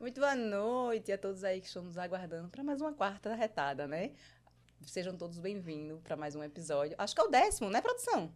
Muito boa noite a todos aí que estão nos aguardando para mais uma quarta retada, né? Sejam todos bem-vindos para mais um episódio. Acho que é o décimo, né, produção?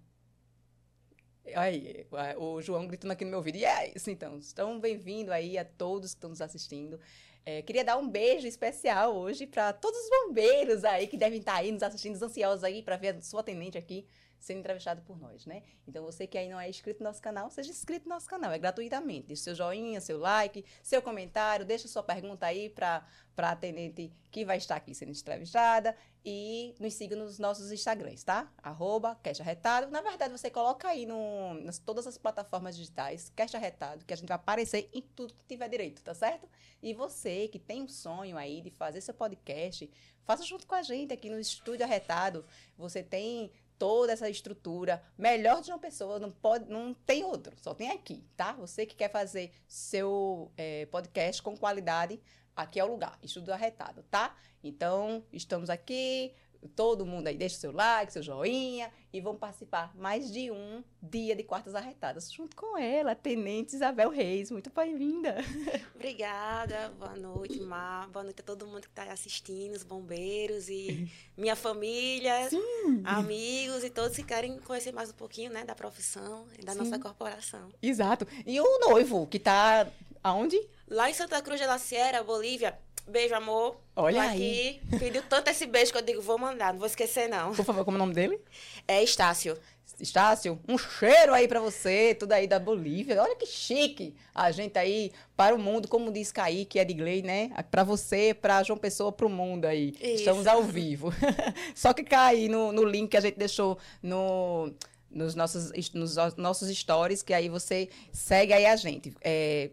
Aí, o João gritando aqui no meu ouvido. E é isso, então. Então, bem-vindo aí a todos que estão nos assistindo. É, queria dar um beijo especial hoje para todos os bombeiros aí que devem estar aí nos assistindo, ansiosos aí para ver a sua atendente aqui sendo entrevistado por nós, né? Então, você que aí não é inscrito no nosso canal, seja inscrito no nosso canal, é gratuitamente. Deixe seu joinha, seu like, seu comentário, deixa sua pergunta aí para a atendente que vai estar aqui sendo entrevistada e nos siga nos nossos Instagrams, tá? Arroba Arretado. Na verdade, você coloca aí no, nas todas as plataformas digitais, Cash Arretado, que a gente vai aparecer em tudo que tiver direito, tá certo? E você que tem um sonho aí de fazer seu podcast, faça junto com a gente aqui no Estúdio Arretado. Você tem toda essa estrutura melhor de uma pessoa, não pode, não tem outro, só tem aqui, tá? Você que quer fazer seu é, podcast com qualidade, aqui é o lugar, estudo arretado, tá? Então, estamos aqui, todo mundo aí deixa seu like, seu joinha e vão participar mais de um dia de Quartas Arretadas junto com ela, Tenente Isabel Reis. Muito bem-vinda. Obrigada, boa noite, Mar. Boa noite a todo mundo que está assistindo, os bombeiros e minha família, Sim. amigos e todos que querem conhecer mais um pouquinho né, da profissão e da Sim. nossa corporação. Exato. E o noivo, que está aonde? Lá em Santa Cruz de la Sierra, Bolívia. Beijo, amor. Olha aí. Aqui. Pediu tanto esse beijo que eu digo, vou mandar, não vou esquecer, não. Por favor, como é o nome dele? É Estácio. Estácio, um cheiro aí para você, tudo aí da Bolívia. Olha que chique a gente aí para o mundo, como diz Kaique, Edgley, né? Para você, para João Pessoa, para o mundo aí. Isso. Estamos ao vivo. Só que cai no, no link que a gente deixou no nos nossos, nos nossos stories, que aí você segue aí a gente. É,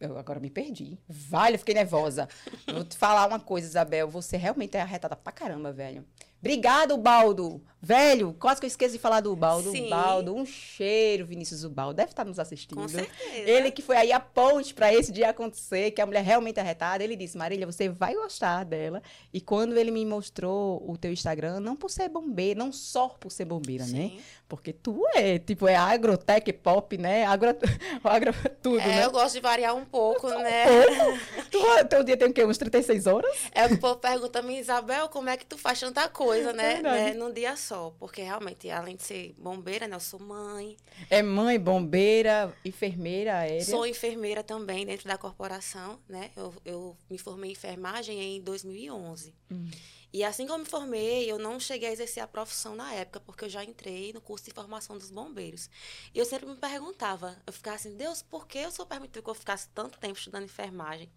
eu agora me perdi. Vale, eu fiquei nervosa. Vou te falar uma coisa, Isabel. Você realmente é arretada pra caramba, velho. Obrigado, Baldo. Velho, quase que eu esqueci de falar do Baldo. Sim. Baldo, um cheiro, Vinícius Baldo. Deve estar nos assistindo. Com certeza. Ele que foi aí a ponte para esse dia acontecer, que a mulher realmente é arretada. Ele disse, Marília, você vai gostar dela. E quando ele me mostrou o teu Instagram, não por ser bombeira, não só por ser bombeira, né? Sim. né? Porque tu é, tipo, é agrotech pop, né? Agro, agro tudo, é, né? eu gosto de variar um pouco, um né? Pouco. tu, teu dia tem o quê? Uns 36 horas? É, o povo pergunta-me, Isabel, como é que tu faz tanta coisa, né? né? Num dia só. Porque realmente, além de ser bombeira, né? Eu sou mãe. É mãe, bombeira, enfermeira aérea? Sou enfermeira também dentro da corporação, né? Eu, eu me formei em enfermagem em 2011. Hum. E assim que eu me formei, eu não cheguei a exercer a profissão na época, porque eu já entrei no curso de formação dos bombeiros. E eu sempre me perguntava, eu ficava assim, Deus, por que eu sou permitido que eu ficasse tanto tempo estudando enfermagem?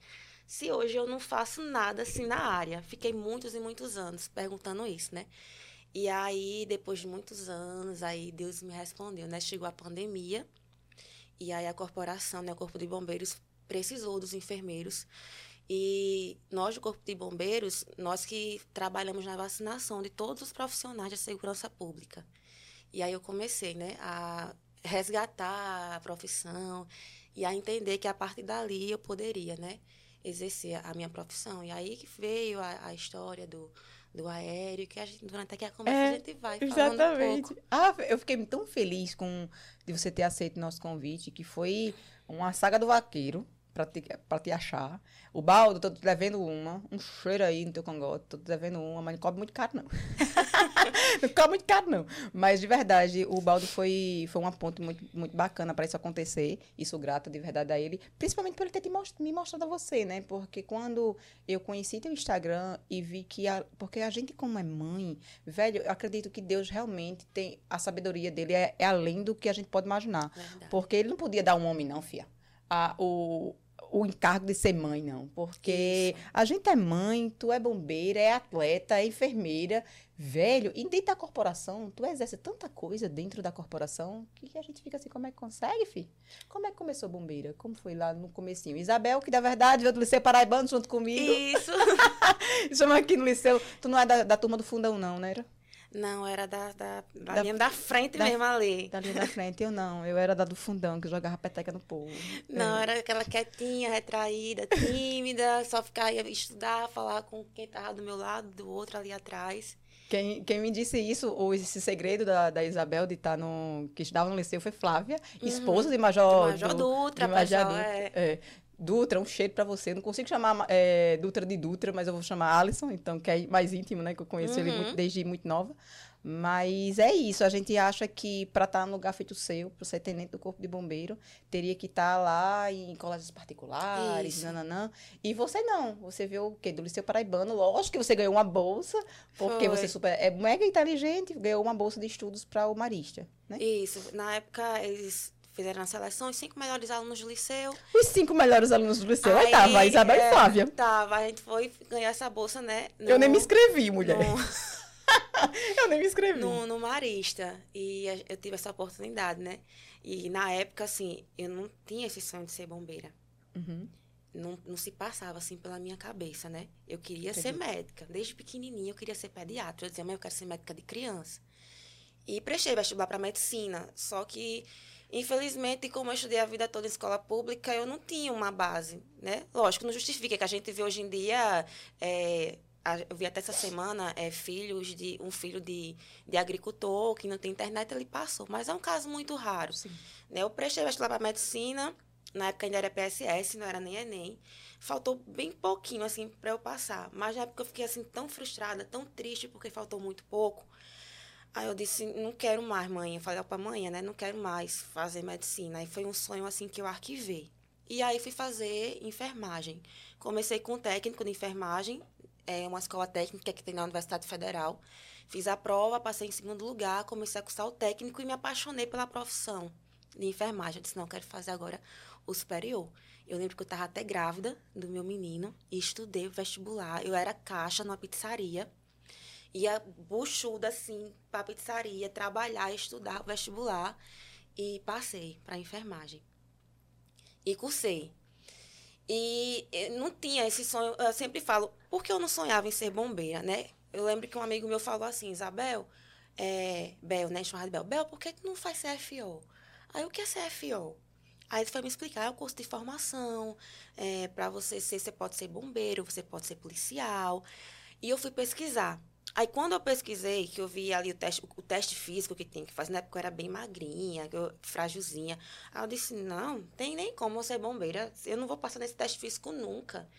Se hoje eu não faço nada assim na área. Fiquei muitos e muitos anos perguntando isso, né? E aí, depois de muitos anos, aí Deus me respondeu, né? Chegou a pandemia, e aí a corporação, né, o Corpo de Bombeiros, precisou dos enfermeiros. E nós do Corpo de Bombeiros, nós que trabalhamos na vacinação de todos os profissionais da segurança pública. E aí eu comecei, né, a resgatar a profissão e a entender que a partir dali eu poderia, né, exercer a minha profissão. E aí que veio a, a história do, do aéreo, que a gente, durante aqui a conversa é, a gente vai falando exatamente. um. Ah, eu fiquei tão feliz com de você ter aceito o nosso convite, que foi uma saga do vaqueiro para te, pra te achar. O baldo, tô te devendo uma. Um cheiro aí no teu cangote. Tô te devendo uma, mas não cobre muito caro, não. não cobre muito caro, não. Mas, de verdade, o baldo foi, foi uma ponte muito, muito bacana para isso acontecer. Isso grata de verdade a ele. Principalmente por ele ter most me mostrado a você, né? Porque quando eu conheci teu Instagram e vi que... A, porque a gente, como é mãe, velho, eu acredito que Deus realmente tem... A sabedoria dele é, é além do que a gente pode imaginar. Verdade. Porque ele não podia dar um homem, não, fia. A, o, o encargo de ser mãe, não. Porque Isso. a gente é mãe, tu é bombeira, é atleta, é enfermeira, velho. E dentro da corporação, tu exerce tanta coisa dentro da corporação que a gente fica assim, como é que consegue, fi? Como é que começou bombeira? Como foi lá no comecinho? Isabel, que na verdade veio do Liceu Paraibano junto comigo. Isso. Chama aqui no Liceu. Tu não é da, da turma do fundão, não, né? Era? Não, era da, da, da, da linha da frente da, mesmo ali. Da linha da frente, eu não. Eu era da do fundão, que jogava peteca no povo. Não, é. era aquela quietinha, retraída, tímida, só ficar, ia estudar, falar com quem estava do meu lado, do outro ali atrás. Quem, quem me disse isso, ou esse segredo da, da Isabel de estar tá no. que estudava no liceu foi Flávia, uhum. esposa de Major. De Major Dutra, Major Dutra. É. é Dutra, um cheiro para você. Não consigo chamar é, Dutra de Dutra, mas eu vou chamar Alisson, então, que é mais íntimo, né? Que eu conheço uhum. ele muito, desde muito nova. Mas é isso, a gente acha que para estar tá no lugar feito seu, para ser tenente do Corpo de Bombeiro, teria que estar tá lá em colégios particulares, nananã. E você não, você viu o quê? Do Liceu Paraibano, lógico que você ganhou uma bolsa, porque Foi. você super, é mega inteligente, ganhou uma bolsa de estudos para o Marista, né? Isso, na época eles fizeram a seleção, os cinco melhores alunos do liceu. Os cinco melhores alunos do liceu. Aí, aí tava a Isabel é, e Flávia. Tava, a gente foi ganhar essa bolsa, né? No, eu nem me inscrevi, mulher. No... eu nem me inscrevi. No, no Marista. E eu tive essa oportunidade, né? E na época, assim, eu não tinha esse sonho de ser bombeira. Uhum. Não, não se passava assim pela minha cabeça, né? Eu queria Entendi. ser médica. Desde pequenininha eu queria ser pediatra. Eu dizia, mas eu quero ser médica de criança. E prestei vestibular para medicina. Só que, infelizmente, como eu estudei a vida toda em escola pública, eu não tinha uma base, né? Lógico, não justifica que a gente vê hoje em dia é, eu vi até essa semana é, filhos de um filho de, de agricultor que não tem internet ele passou. Mas é um caso muito raro Sim. né? Eu prestei vestibular para medicina na época ainda era PSS não era nem ENEM. Faltou bem pouquinho assim para eu passar. Mas na época eu fiquei assim tão frustrada tão triste porque faltou muito pouco aí eu disse não quero mais mãe eu falei para mãe né não quero mais fazer medicina e foi um sonho assim que eu arquivei e aí fui fazer enfermagem comecei com técnico de enfermagem é uma escola técnica que tem na Universidade Federal. Fiz a prova, passei em segundo lugar, comecei a cursar o técnico e me apaixonei pela profissão de enfermagem. Eu disse, não, quero fazer agora o superior. Eu lembro que eu estava até grávida do meu menino e estudei vestibular. Eu era caixa numa pizzaria. Ia buchuda, assim, para pizzaria, trabalhar, estudar vestibular. E passei para enfermagem. E cursei. E não tinha esse sonho. Eu sempre falo, por que eu não sonhava em ser bombeira, né? Eu lembro que um amigo meu falou assim, Isabel, é, Bel, né? Chamada Bel. Bel, por que tu não faz CFO? Aí, o que é CFO? Aí ele foi me explicar, é o curso de formação, é, para você ser, você pode ser bombeiro, você pode ser policial. E eu fui pesquisar. Aí quando eu pesquisei, que eu vi ali o teste, o teste físico que tem que fazer, na época eu era bem magrinha, eu, frágilzinha. Aí eu disse, não, tem nem como eu ser bombeira, eu não vou passar nesse teste físico nunca.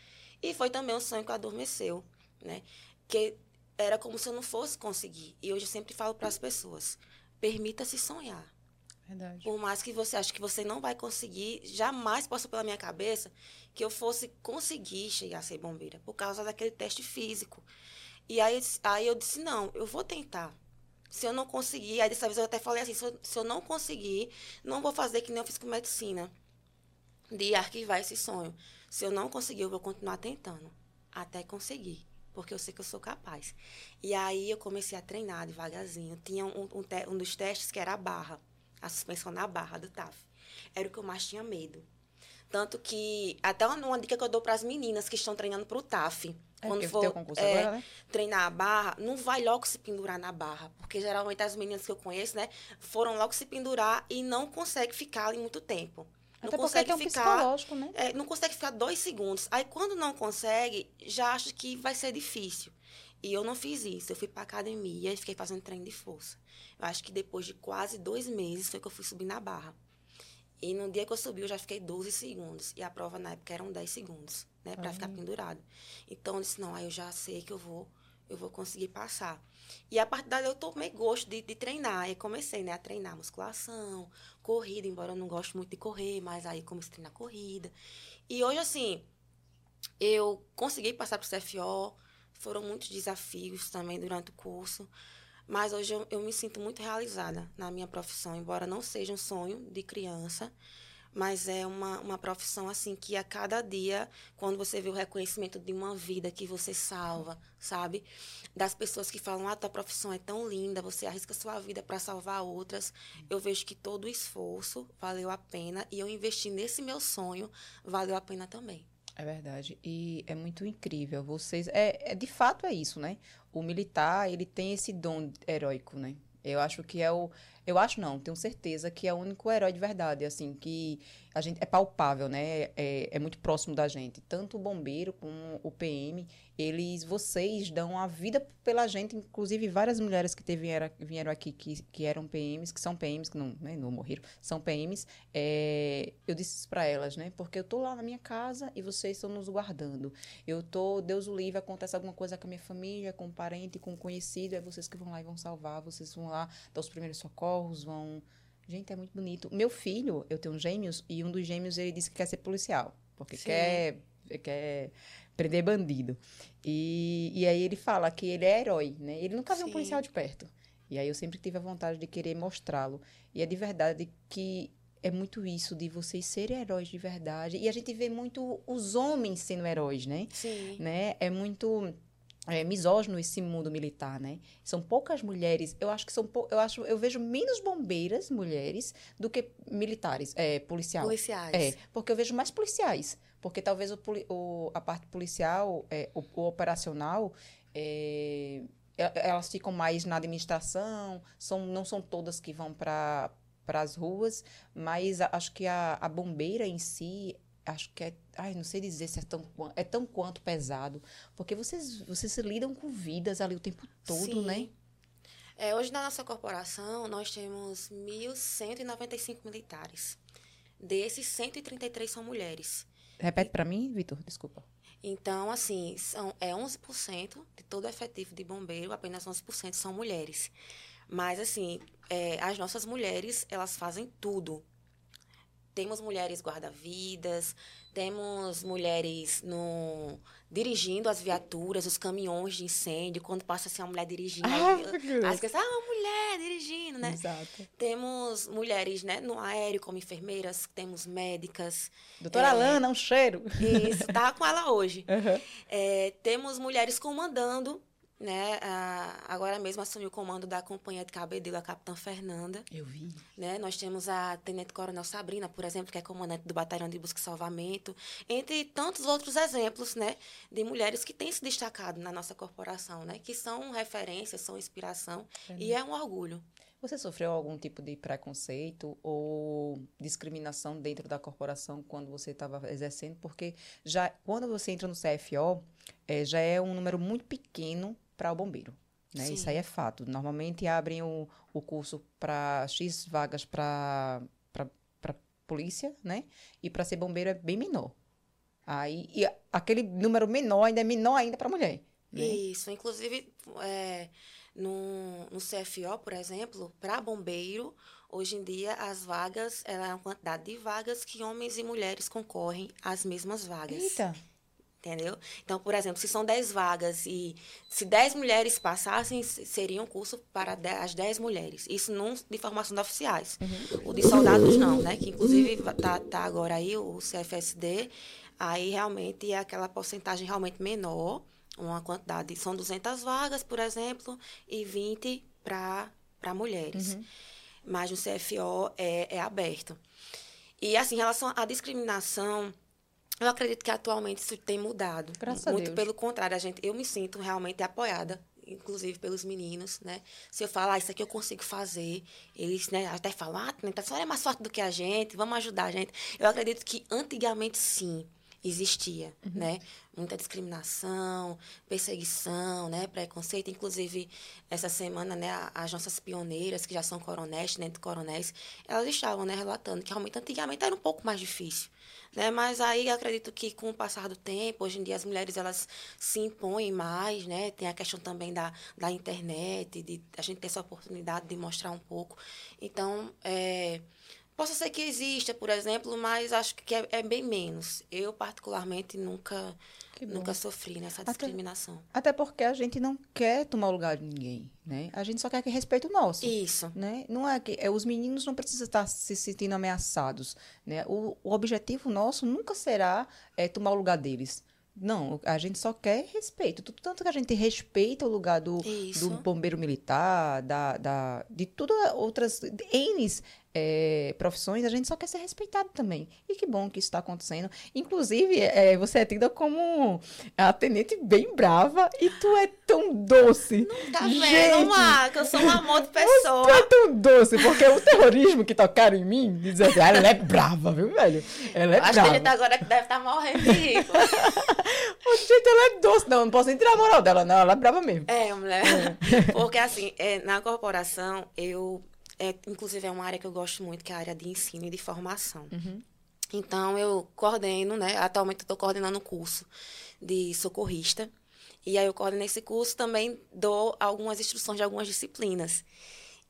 E foi também um sonho que adormeceu, né? Que era como se eu não fosse conseguir. E hoje eu sempre falo para as pessoas, permita-se sonhar. Verdade. Por mais que você ache que você não vai conseguir, jamais passou pela minha cabeça que eu fosse conseguir chegar a ser bombeira, por causa daquele teste físico. E aí, aí eu disse, não, eu vou tentar. Se eu não conseguir, aí dessa vez eu até falei assim, se eu, se eu não conseguir, não vou fazer que nem eu fiz com medicina. De arquivar esse sonho. Se eu não conseguir, eu vou continuar tentando. Até conseguir. Porque eu sei que eu sou capaz. E aí eu comecei a treinar devagarzinho. Tinha um, um, te, um dos testes que era a barra. A suspensão na barra do TAF. Era o que eu mais tinha medo. Tanto que, até uma, uma dica que eu dou para as meninas que estão treinando para o TAF Quando for é, agora, né? treinar a barra, não vai logo se pendurar na barra. Porque geralmente as meninas que eu conheço, né, foram logo se pendurar e não conseguem ficar ali muito tempo. Até não consegue é um ficar, né? É, não consegue ficar dois segundos. Aí quando não consegue, já acha que vai ser difícil. E eu não fiz isso. Eu fui pra academia e fiquei fazendo treino de força. Eu acho que depois de quase dois meses foi que eu fui subir na barra. E no dia que eu subi, eu já fiquei 12 segundos. E a prova na época eram 10 segundos, né? Pra uhum. ficar pendurado. Então, eu disse, não, aí eu já sei que eu vou, eu vou conseguir passar. E a partir daí eu tomei gosto de, de treinar. Aí comecei, né, a treinar musculação, corrida, embora eu não goste muito de correr, mas aí comecei a treinar corrida. E hoje, assim, eu consegui passar pro CFO. Foram muitos desafios também durante o curso. Mas hoje eu, eu me sinto muito realizada na minha profissão, embora não seja um sonho de criança, mas é uma, uma profissão assim que a cada dia, quando você vê o reconhecimento de uma vida que você salva, sabe? Das pessoas que falam, ah, tua profissão é tão linda, você arrisca sua vida para salvar outras, eu vejo que todo o esforço valeu a pena e eu investi nesse meu sonho valeu a pena também. É verdade. E é muito incrível. Vocês. É, é, de fato é isso, né? O militar, ele tem esse dom heróico, né? Eu acho que é o, Eu acho não, tenho certeza que é o único herói de verdade, assim, que a gente é palpável, né? É, é muito próximo da gente. Tanto o bombeiro como o PM, eles, vocês dão a vida pela gente, inclusive várias mulheres que vieram, vieram aqui que, que eram PMs, que são PMs, que não, né, não morreram, são PMs. É, eu disse isso para elas, né? Porque eu tô lá na minha casa e vocês estão nos guardando. Eu tô, Deus o livre, acontece alguma coisa com a minha família, com um parente, com um conhecido, é vocês que vão lá e vão salvar, vocês vão lá dar os primeiros socorros, vão Gente, é muito bonito. Meu filho, eu tenho gêmeos, e um dos gêmeos ele disse que quer ser policial, porque quer, quer prender bandido. E, e aí ele fala que ele é herói, né? Ele nunca viu um policial de perto. E aí eu sempre tive a vontade de querer mostrá-lo. E é de verdade que é muito isso de vocês serem heróis de verdade. E a gente vê muito os homens sendo heróis, né? Sim. Né? É muito é, misógino esse mundo militar, né? São poucas mulheres. Eu acho que são eu acho eu vejo menos bombeiras mulheres do que militares, é, policiais. Policiais. É, porque eu vejo mais policiais, porque talvez o, o a parte policial, é, o, o operacional, é, elas ficam mais na administração. São não são todas que vão para para as ruas, mas acho que a, a bombeira em si acho que é, ai, não sei dizer se é tão, é tão quanto pesado, porque vocês, vocês lidam com vidas ali o tempo todo, Sim. né? É, hoje na nossa corporação nós temos 1.195 militares. Desses, 133 são mulheres. Repete para mim, Vitor, desculpa. Então, assim, são, é 11% de todo o efetivo de bombeiro, apenas 11% são mulheres. Mas, assim, é, as nossas mulheres, elas fazem tudo temos mulheres guarda-vidas, temos mulheres no dirigindo as viaturas, os caminhões de incêndio, quando passa assim uma mulher dirigindo, ah, as crianças, ah, uma mulher dirigindo, né? Exato. Temos mulheres, né, no aéreo como enfermeiras, temos médicas. Doutora é, Alana, um cheiro. Isso, tá com ela hoje. Uhum. É, temos mulheres comandando né? agora mesmo assumiu o comando da companhia de Cabedelo, a Capitã Fernanda. Eu vi. Né? Nós temos a Tenente Coronel Sabrina, por exemplo, que é comandante do Batalhão de Busca e Salvamento, entre tantos outros exemplos, né? De mulheres que têm se destacado na nossa corporação, né? Que são referências, são inspiração é. e é um orgulho. Você sofreu algum tipo de preconceito ou discriminação dentro da corporação quando você estava exercendo? Porque já quando você entra no CFO, é, já é um número muito pequeno para o bombeiro. Né? Isso aí é fato. Normalmente abrem o, o curso para X vagas para polícia, né? E para ser bombeiro é bem menor. Aí, e aquele número menor ainda é menor ainda para mulher. Né? Isso. Inclusive, é, no, no CFO, por exemplo, para bombeiro, hoje em dia as vagas, ela é uma quantidade de vagas que homens e mulheres concorrem às mesmas vagas. Eita! Entendeu? Então, por exemplo, se são 10 vagas e se 10 mulheres passassem, seria um curso para as 10 mulheres. Isso não de formação de oficiais. Uhum. O de soldados não, né? Que inclusive tá, tá agora aí o CFSD. Aí realmente é aquela porcentagem realmente menor, uma quantidade. São 200 vagas, por exemplo, e 20 para mulheres. Uhum. Mas no CFO é, é aberto. E assim, em relação à discriminação eu acredito que atualmente isso tem mudado. Graças Muito a Deus. pelo contrário, a gente, eu me sinto realmente apoiada, inclusive pelos meninos, né? Se eu falar, ah, isso aqui eu consigo fazer, eles né, até falam, ah, a senhora é mais forte do que a gente, vamos ajudar a gente. Eu acredito que antigamente sim existia, uhum. né? Muita discriminação, perseguição, né? Preconceito. Inclusive, essa semana, né? As nossas pioneiras, que já são coronéis, dentro de coronéis, elas estavam, né? Relatando que realmente antigamente era um pouco mais difícil. Né? Mas aí acredito que com o passar do tempo, hoje em dia as mulheres elas se impõem mais, né? Tem a questão também da, da internet, de a gente ter essa oportunidade de mostrar um pouco. Então, é, possa ser que exista, por exemplo, mas acho que é, é bem menos. Eu, particularmente, nunca Nunca sofri nessa discriminação. Até, até, porque a gente não quer tomar o lugar de ninguém, né? A gente só quer que respeite o nosso. Isso. Né? Não é que é, os meninos não precisam estar se sentindo ameaçados, né? O, o objetivo nosso nunca será é, tomar o lugar deles. Não, a gente só quer respeito. Tanto que a gente respeita o lugar do, do bombeiro militar, da, da, de todas outras N é, profissões, a gente só quer ser respeitado também. E que bom que isso está acontecendo. Inclusive, é, você é tida como a tenente bem brava e tu é tão doce. Não tá vendo, Marca? Eu sou um amor de pessoa. Tu é tão doce, porque o terrorismo que tocaram em mim, dizer assim, ah, ela é brava, viu, velho? Ela é Acho brava. que a gente agora deve estar tá morrendo de gente, ela é doce. Não, não posso nem tirar a moral dela, não. Ela é brava mesmo. É, mulher. É. Porque, assim, é, na corporação, eu é, inclusive é uma área que eu gosto muito, que é a área de ensino e de formação. Uhum. Então, eu coordeno, né? Atualmente eu estou coordenando o curso de socorrista. E aí eu coordeno esse curso, também dou algumas instruções de algumas disciplinas.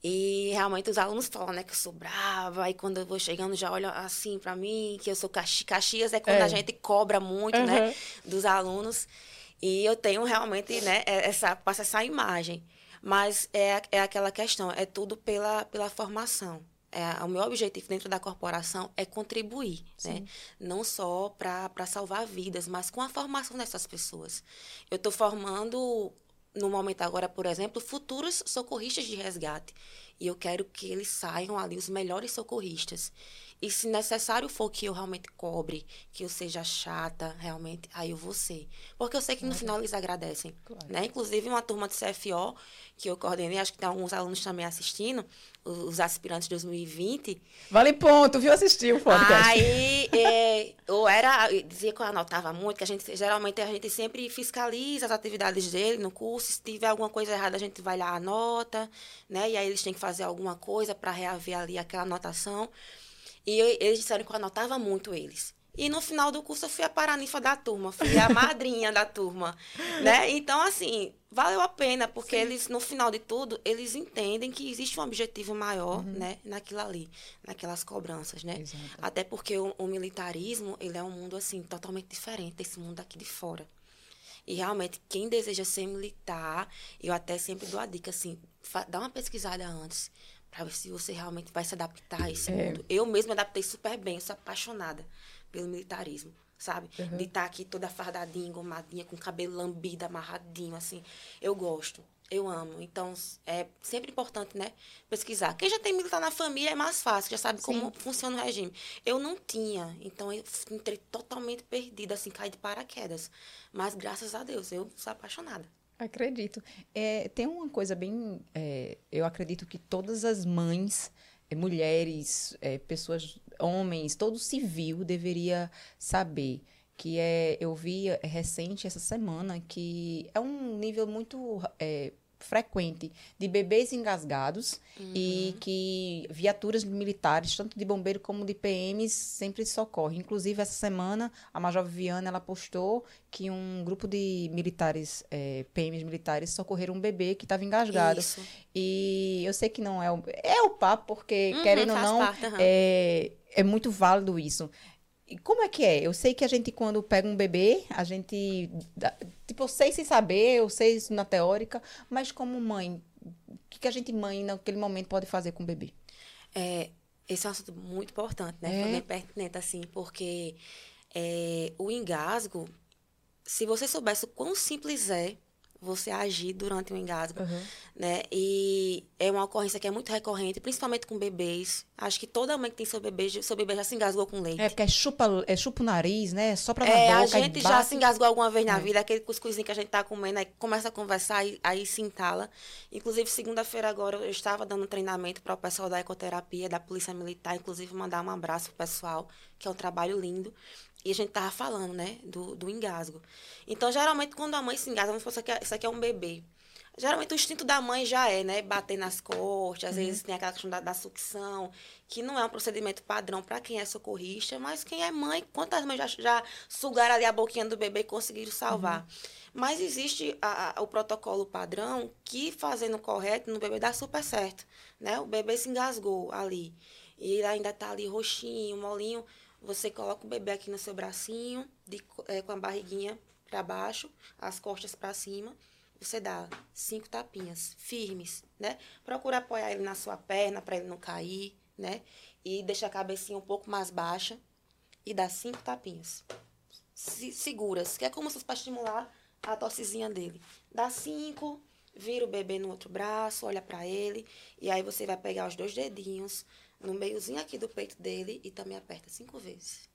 E realmente os alunos falam, né, que eu sou brava, aí quando eu vou chegando já olham assim para mim, que eu sou Caxi Caxias, é quando é. a gente cobra muito, uhum. né, dos alunos. E eu tenho realmente, né, essa, passa essa imagem. Mas é, é aquela questão, é tudo pela, pela formação. É, o meu objetivo dentro da corporação é contribuir, né? Não só para salvar vidas, mas com a formação dessas pessoas. Eu estou formando, no momento agora, por exemplo, futuros socorristas de resgate. E eu quero que eles saiam ali os melhores socorristas. E se necessário for que eu realmente cobre, que eu seja chata, realmente, aí eu vou ser. Porque eu sei que no final eles agradecem. Claro. Né? Inclusive, uma turma de CFO que eu coordenei, acho que tem alguns alunos também assistindo, os aspirantes de 2020. Vale ponto, viu assistir o podcast. Aí, é, eu era, eu dizia que eu anotava muito, que a gente, geralmente, a gente sempre fiscaliza as atividades dele no curso, se tiver alguma coisa errada, a gente vai lá, anota, né? E aí eles têm que fazer alguma coisa para reaver ali aquela anotação. E eu, eles disseram que eu anotava muito eles. E no final do curso eu fui a paranifa da turma, fui a madrinha da turma, né? Então, assim, valeu a pena, porque Sim. eles, no final de tudo, eles entendem que existe um objetivo maior, uhum. né? Naquilo ali, naquelas cobranças, né? Exato. Até porque o, o, militarismo, ele é um mundo, assim, totalmente diferente desse mundo aqui de fora. E realmente, quem deseja ser militar, eu até sempre dou a dica, assim, dá uma pesquisada antes para ver se você realmente vai se adaptar a esse é. mundo. Eu mesma me adaptei super bem, sou apaixonada pelo militarismo, sabe? Uhum. De estar tá aqui toda fardadinha, engomadinha, com cabelo lambido, amarradinho, assim. Eu gosto, eu amo. Então, é sempre importante, né? Pesquisar. Quem já tem militar na família é mais fácil, já sabe Sim. como funciona o regime. Eu não tinha, então eu entrei totalmente perdida, assim, caí de paraquedas. Mas, graças a Deus, eu sou apaixonada. Acredito. É, tem uma coisa bem. É, eu acredito que todas as mães, é, mulheres, é, pessoas, homens, todo civil deveria saber que é. Eu vi é, recente essa semana que é um nível muito é, frequente de bebês engasgados uhum. e que viaturas militares, tanto de bombeiro como de PMs, sempre socorrem. Inclusive, essa semana, a Major Viviana, ela postou que um grupo de militares, é, PMs militares, socorreram um bebê que estava engasgado. Isso. E eu sei que não é o... É o papo, porque, uhum, querendo ou não, parte, uhum. é, é muito válido isso. Como é que é? Eu sei que a gente, quando pega um bebê, a gente. Tipo, eu sei sem saber, eu sei isso na teórica, mas como mãe, o que, que a gente, mãe, naquele momento, pode fazer com o bebê? É, esse é um assunto muito importante, né? É. Foi bem pertinente, assim, porque é, o engasgo, se você soubesse o quão simples é você agir durante o engasgo, uhum. né? E é uma ocorrência que é muito recorrente, principalmente com bebês. Acho que toda mãe que tem seu bebê, seu bebê já se engasgou com leite. É, porque é chupa, é chupa o nariz, né? Só pra é, boca. A gente já se engasgou alguma vez na é. vida, aquele cuscuzinho que a gente tá comendo, aí começa a conversar, aí, aí se entala. Inclusive, segunda-feira agora, eu estava dando um treinamento para o pessoal da ecoterapia, da Polícia Militar, inclusive mandar um abraço pro pessoal, que é um trabalho lindo. E a gente tava falando, né, do, do engasgo. Então, geralmente, quando a mãe se engasga, vamos supor, aqui, é, isso aqui é um bebê. Geralmente, o instinto da mãe já é, né, bater nas costas, às uhum. vezes tem aquela questão da, da, sucção, que não é um procedimento padrão para quem é socorrista, mas quem é mãe, quantas mães já, já sugaram ali a boquinha do bebê e conseguiram salvar. Uhum. Mas existe a, a, o protocolo padrão que, fazendo correto, no bebê dá super certo, né? O bebê se engasgou ali, e ele ainda tá ali roxinho, molinho, você coloca o bebê aqui no seu bracinho, de, é, com a barriguinha para baixo, as costas para cima. Você dá cinco tapinhas firmes, né? Procura apoiar ele na sua perna para ele não cair, né? E deixa a cabecinha um pouco mais baixa e dá cinco tapinhas. Se, seguras, que é como se fosse para estimular a tossezinha dele. Dá cinco, vira o bebê no outro braço, olha para ele, e aí você vai pegar os dois dedinhos, no meiozinho aqui do peito dele e também aperta cinco vezes.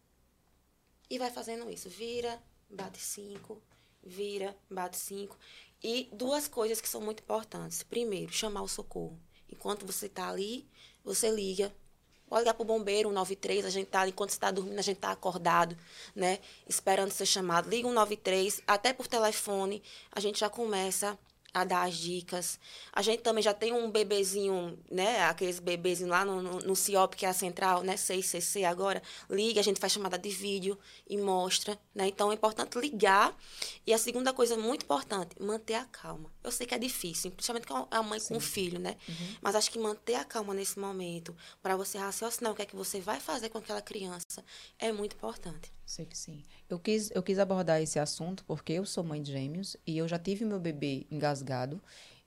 E vai fazendo isso. Vira, bate cinco, vira, bate cinco. E duas coisas que são muito importantes. Primeiro, chamar o socorro. Enquanto você está ali, você liga. Pode ligar para o bombeiro, 193, a gente tá, enquanto você está dormindo, a gente está acordado, né? Esperando ser chamado. Liga 193, até por telefone, a gente já começa a dar as dicas. A gente também já tem um bebezinho, né? Aqueles bebezinhos lá no, no, no CIOP, que é a central, né? 6CC agora. Liga, a gente faz chamada de vídeo e mostra, né? Então é importante ligar. E a segunda coisa muito importante, manter a calma. Eu sei que é difícil, principalmente com a mãe Sim. com o filho, né? Uhum. Mas acho que manter a calma nesse momento, para você raciocinar o que é que você vai fazer com aquela criança, é muito importante. Sei que sim. Eu quis, eu quis abordar esse assunto porque eu sou mãe de gêmeos e eu já tive meu bebê engasgado.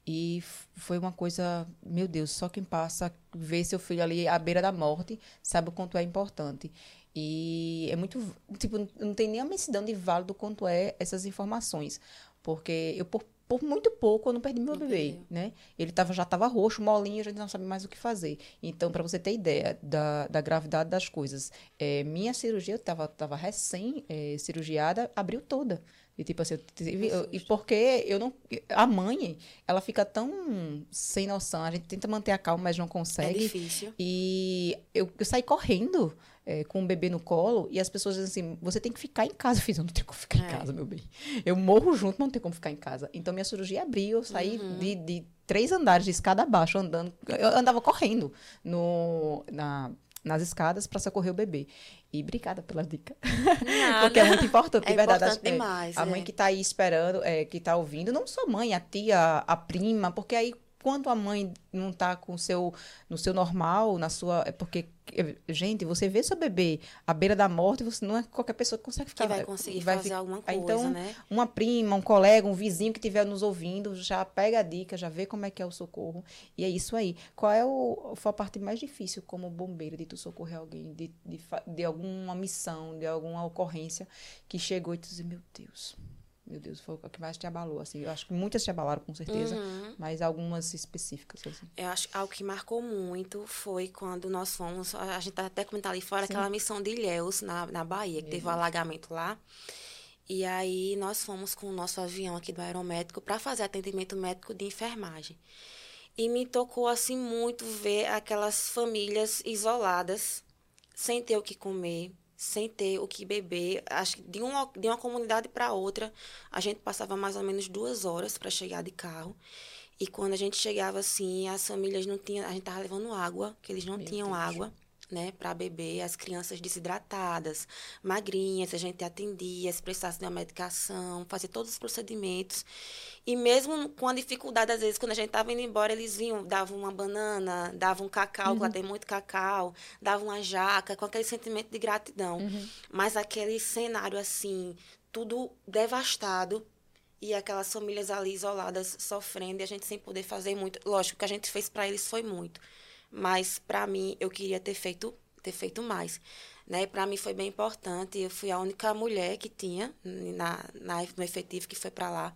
E foi uma coisa, meu Deus, só quem passa, vê seu filho ali à beira da morte, sabe o quanto é importante. E é muito, tipo, não tem nem a mensidão de válido quanto é essas informações. Porque eu, por por muito pouco eu não perdi meu não bebê, perdeu. né? Ele tava, já estava roxo, molinho, a gente não sabe mais o que fazer. Então, para você ter ideia da, da gravidade das coisas, é, minha cirurgia, eu estava tava recém é, cirurgiada, abriu toda. E tipo assim, eu, eu, e porque eu não. A mãe, ela fica tão sem noção. A gente tenta manter a calma, mas não consegue. É difícil. E eu, eu saí correndo é, com o bebê no colo e as pessoas dizem assim: você tem que ficar em casa. Eu fiz, eu não tenho como ficar é. em casa, meu bem. Eu morro junto, mas não tenho como ficar em casa. Então minha cirurgia abriu, eu saí uhum. de, de três andares de escada abaixo, andando. Eu andava correndo no, na, nas escadas para socorrer o bebê. E obrigada pela dica. Porque é muito importante, é verdade. Importante é, demais, a mãe é. que está aí esperando, é, que está ouvindo, não só mãe, a tia, a prima, porque aí quando a mãe não está com seu no seu normal, na sua, é porque gente, você vê seu bebê à beira da morte, você não é qualquer pessoa que consegue ficar que vai conseguir vai fazer alguma coisa, então, né? uma prima, um colega, um vizinho que estiver nos ouvindo, já pega a dica, já vê como é que é o socorro. E é isso aí. Qual é o foi a parte mais difícil como bombeiro de tu socorrer alguém de, de, de alguma missão, de alguma ocorrência que chegou e tu diz, meu Deus, meu Deus, foi o que mais te abalou, assim. Eu acho que muitas te abalaram, com certeza, uhum. mas algumas específicas, assim. Eu acho que algo que marcou muito foi quando nós fomos, a gente tá até comentando ali fora, Sim. aquela missão de Ilhéus, na, na Bahia, que teve um alagamento lá. E aí nós fomos com o nosso avião aqui do aeromédico para fazer atendimento médico de enfermagem. E me tocou, assim, muito ver aquelas famílias isoladas, sem ter o que comer, sem ter o que beber. Acho que de uma, de uma comunidade para outra, a gente passava mais ou menos duas horas para chegar de carro. E quando a gente chegava assim, as famílias não tinham. A gente tava levando água, que eles não Meu tinham Deus. água né, para beber, as crianças desidratadas, magrinhas, a gente atendia, se precisasse de uma medicação, fazia todos os procedimentos. E mesmo com a dificuldade, às vezes, quando a gente estava indo embora, eles vinham, davam uma banana, davam um cacau, uhum. lá tem muito cacau, davam uma jaca, com aquele sentimento de gratidão. Uhum. Mas aquele cenário assim, tudo devastado, e aquelas famílias ali isoladas sofrendo e a gente sem poder fazer muito. Lógico que a gente fez para eles foi muito, mas para mim eu queria ter feito ter feito mais né? Para mim foi bem importante. Eu fui a única mulher que tinha na, na no efetivo que foi para lá.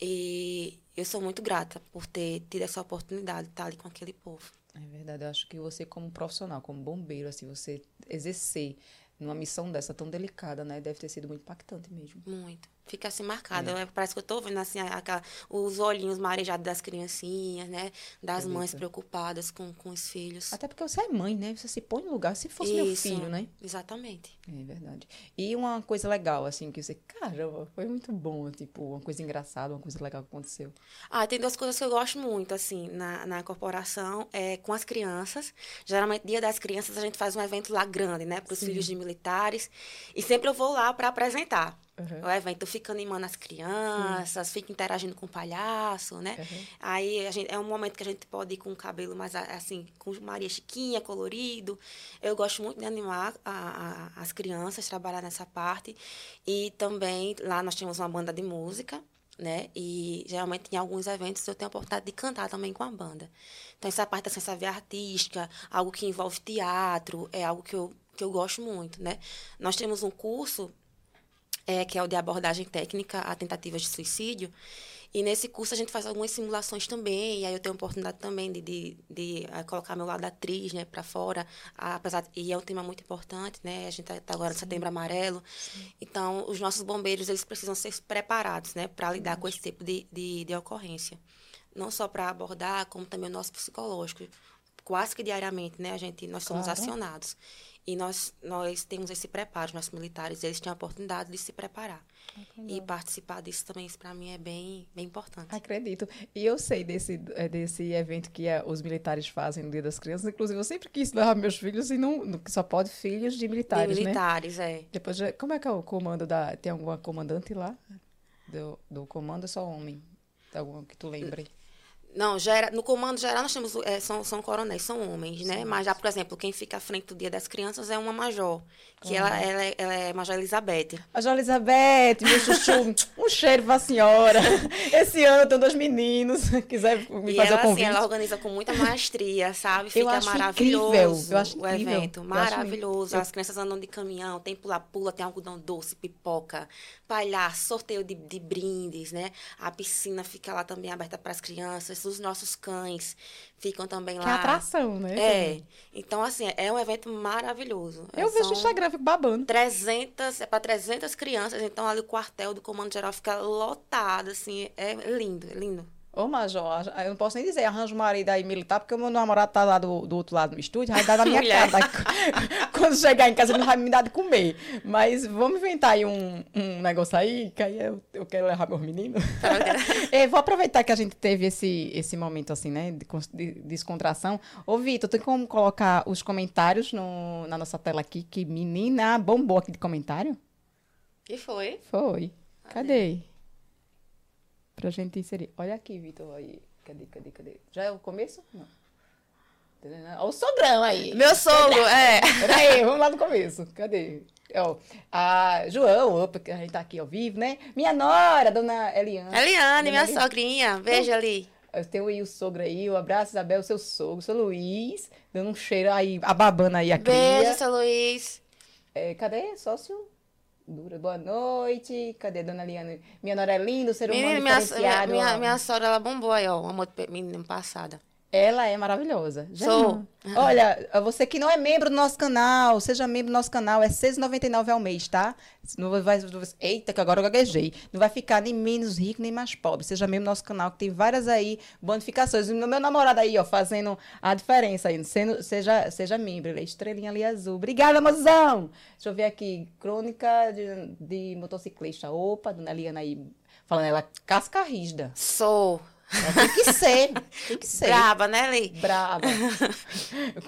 E eu sou muito grata por ter tido essa oportunidade de estar ali com aquele povo. É verdade. Eu acho que você como profissional como bombeiro assim você exercer numa missão dessa tão delicada né? Deve ter sido muito impactante mesmo. Muito fica assim marcada. É. Parece que eu estou vendo assim, aquela, os olhinhos marejados das criancinhas, né? Das mães preocupadas com, com os filhos. Até porque você é mãe, né? Você se põe no lugar, se fosse Isso, meu filho, né? Exatamente. É verdade. E uma coisa legal, assim, que você, caramba, foi muito bom, tipo, uma coisa engraçada, uma coisa legal que aconteceu. Ah, tem duas coisas que eu gosto muito, assim, na, na corporação, é com as crianças. Geralmente, dia das crianças, a gente faz um evento lá grande, né? Para os filhos de militares. E sempre eu vou lá para apresentar. Uhum. O evento fica animando as crianças, uhum. fica interagindo com o palhaço, né? Uhum. Aí a gente, é um momento que a gente pode ir com o cabelo mais assim, com Maria Chiquinha, colorido. Eu gosto muito de animar a, a, as crianças, trabalhar nessa parte. E também lá nós temos uma banda de música, né? E geralmente em alguns eventos eu tenho a oportunidade de cantar também com a banda. Então essa parte da ciência artística, algo que envolve teatro, é algo que eu, que eu gosto muito, né? Nós temos um curso é, que é o de abordagem técnica a tentativas de suicídio. E nesse curso a gente faz algumas simulações também, e aí eu tenho a oportunidade também de, de, de uh, colocar meu lado atriz, né, para fora, apesar e é um tema muito importante, né, a gente está tá agora no Setembro Amarelo, Sim. então os nossos bombeiros, eles precisam ser preparados, né, para lidar com esse tipo de, de, de ocorrência. Não só para abordar, como também o nosso psicológico. Quase que diariamente, né, a gente, nós somos claro. acionados. E nós, nós temos esse preparo, nossos militares, eles têm a oportunidade de se preparar. E participar disso também, isso para mim é bem, bem importante. Acredito. E eu sei desse, é, desse evento que é, os militares fazem no Dia das Crianças. Inclusive, eu sempre quis levar meus filhos e não, só pode filhos de militares, de militares, né? é. Depois, como é que é o comando da... Tem alguma comandante lá? Do, do comando é só homem? Alguma que tu lembre? Não, gera, no comando geral nós temos, é, são, são coronéis, são homens, né? Sim. Mas já, por exemplo, quem fica à frente do Dia das Crianças é uma major, que uhum. ela, ela, é, ela é Major Elizabeth. Major Elizabeth, meu chuchu, um cheiro pra senhora. Esse ano eu tenho dois meninos, quiser me e fazer ela, o convite. Assim, ela organiza com muita maestria, sabe? Fica eu acho maravilhoso incrível. Eu acho incrível. o evento, maravilhoso. As crianças andam de caminhão, tem pula-pula, tem algodão doce, pipoca, palhaço, sorteio de, de brindes, né? A piscina fica lá também aberta para as crianças, os nossos cães ficam também que lá. É atração, né? É. Então, assim, é um evento maravilhoso. Eu São vejo o Instagram, fico babando. 300, é para 300 crianças, então ali o quartel do Comando Geral fica lotado, assim, é lindo, é lindo. Ô, Major, eu não posso nem dizer, arranjo um marido aí militar, porque o meu namorado tá lá do, do outro lado do estúdio, vai dar na minha casa. Quando chegar em casa, ele não vai me dar de comer. Mas vamos inventar aí um, um negócio aí, que aí eu, eu quero levar meus meninos. é, vou aproveitar que a gente teve esse, esse momento, assim, né, de, de, de descontração. Ô, Vitor, tem como colocar os comentários no, na nossa tela aqui, que menina bombou aqui de comentário? E foi? Foi. Cadê? Pra gente inserir. Olha aqui, Vitor, aí. Cadê, cadê, cadê? Já é o começo? Não. Olha o sogrão aí. Meu sogro, é. Peraí, vamos lá no começo. Cadê? Ó, a João, opa, que a gente tá aqui ao vivo, né? Minha nora, dona Eliane. Eliane, minha Eliane. sogrinha. Veja ali. Eu tenho aí o sogro aí, o abraço, Isabel, seu sogro, seu Luiz, dando um cheiro aí, ababando aí a cria. Beijo, seu Luiz. É, cadê? Sócio Dura, boa noite. Cadê Dona Liana? Minha nora é linda, o ser humano Menina, minha, minha, minha, sogra, ela bombou aí, ó, de menina passada. Ela é maravilhosa. Sou. Olha, você que não é membro do nosso canal, seja membro do nosso canal, é R$ 6,99 ao mês, tá? Não vai, eita, que agora eu gaguejei. Não vai ficar nem menos rico, nem mais pobre. Seja membro do nosso canal, que tem várias aí bonificações. O meu namorado aí, ó, fazendo a diferença aí. Sendo, seja, seja membro, ele é estrelinha ali azul. Obrigada, mozão! Deixa eu ver aqui. Crônica de, de motociclista. Opa, dona Liana aí. Falando ela, casca rígida. Sou. Tem que ser, tem que ser. Braba, né, Lei? Braba.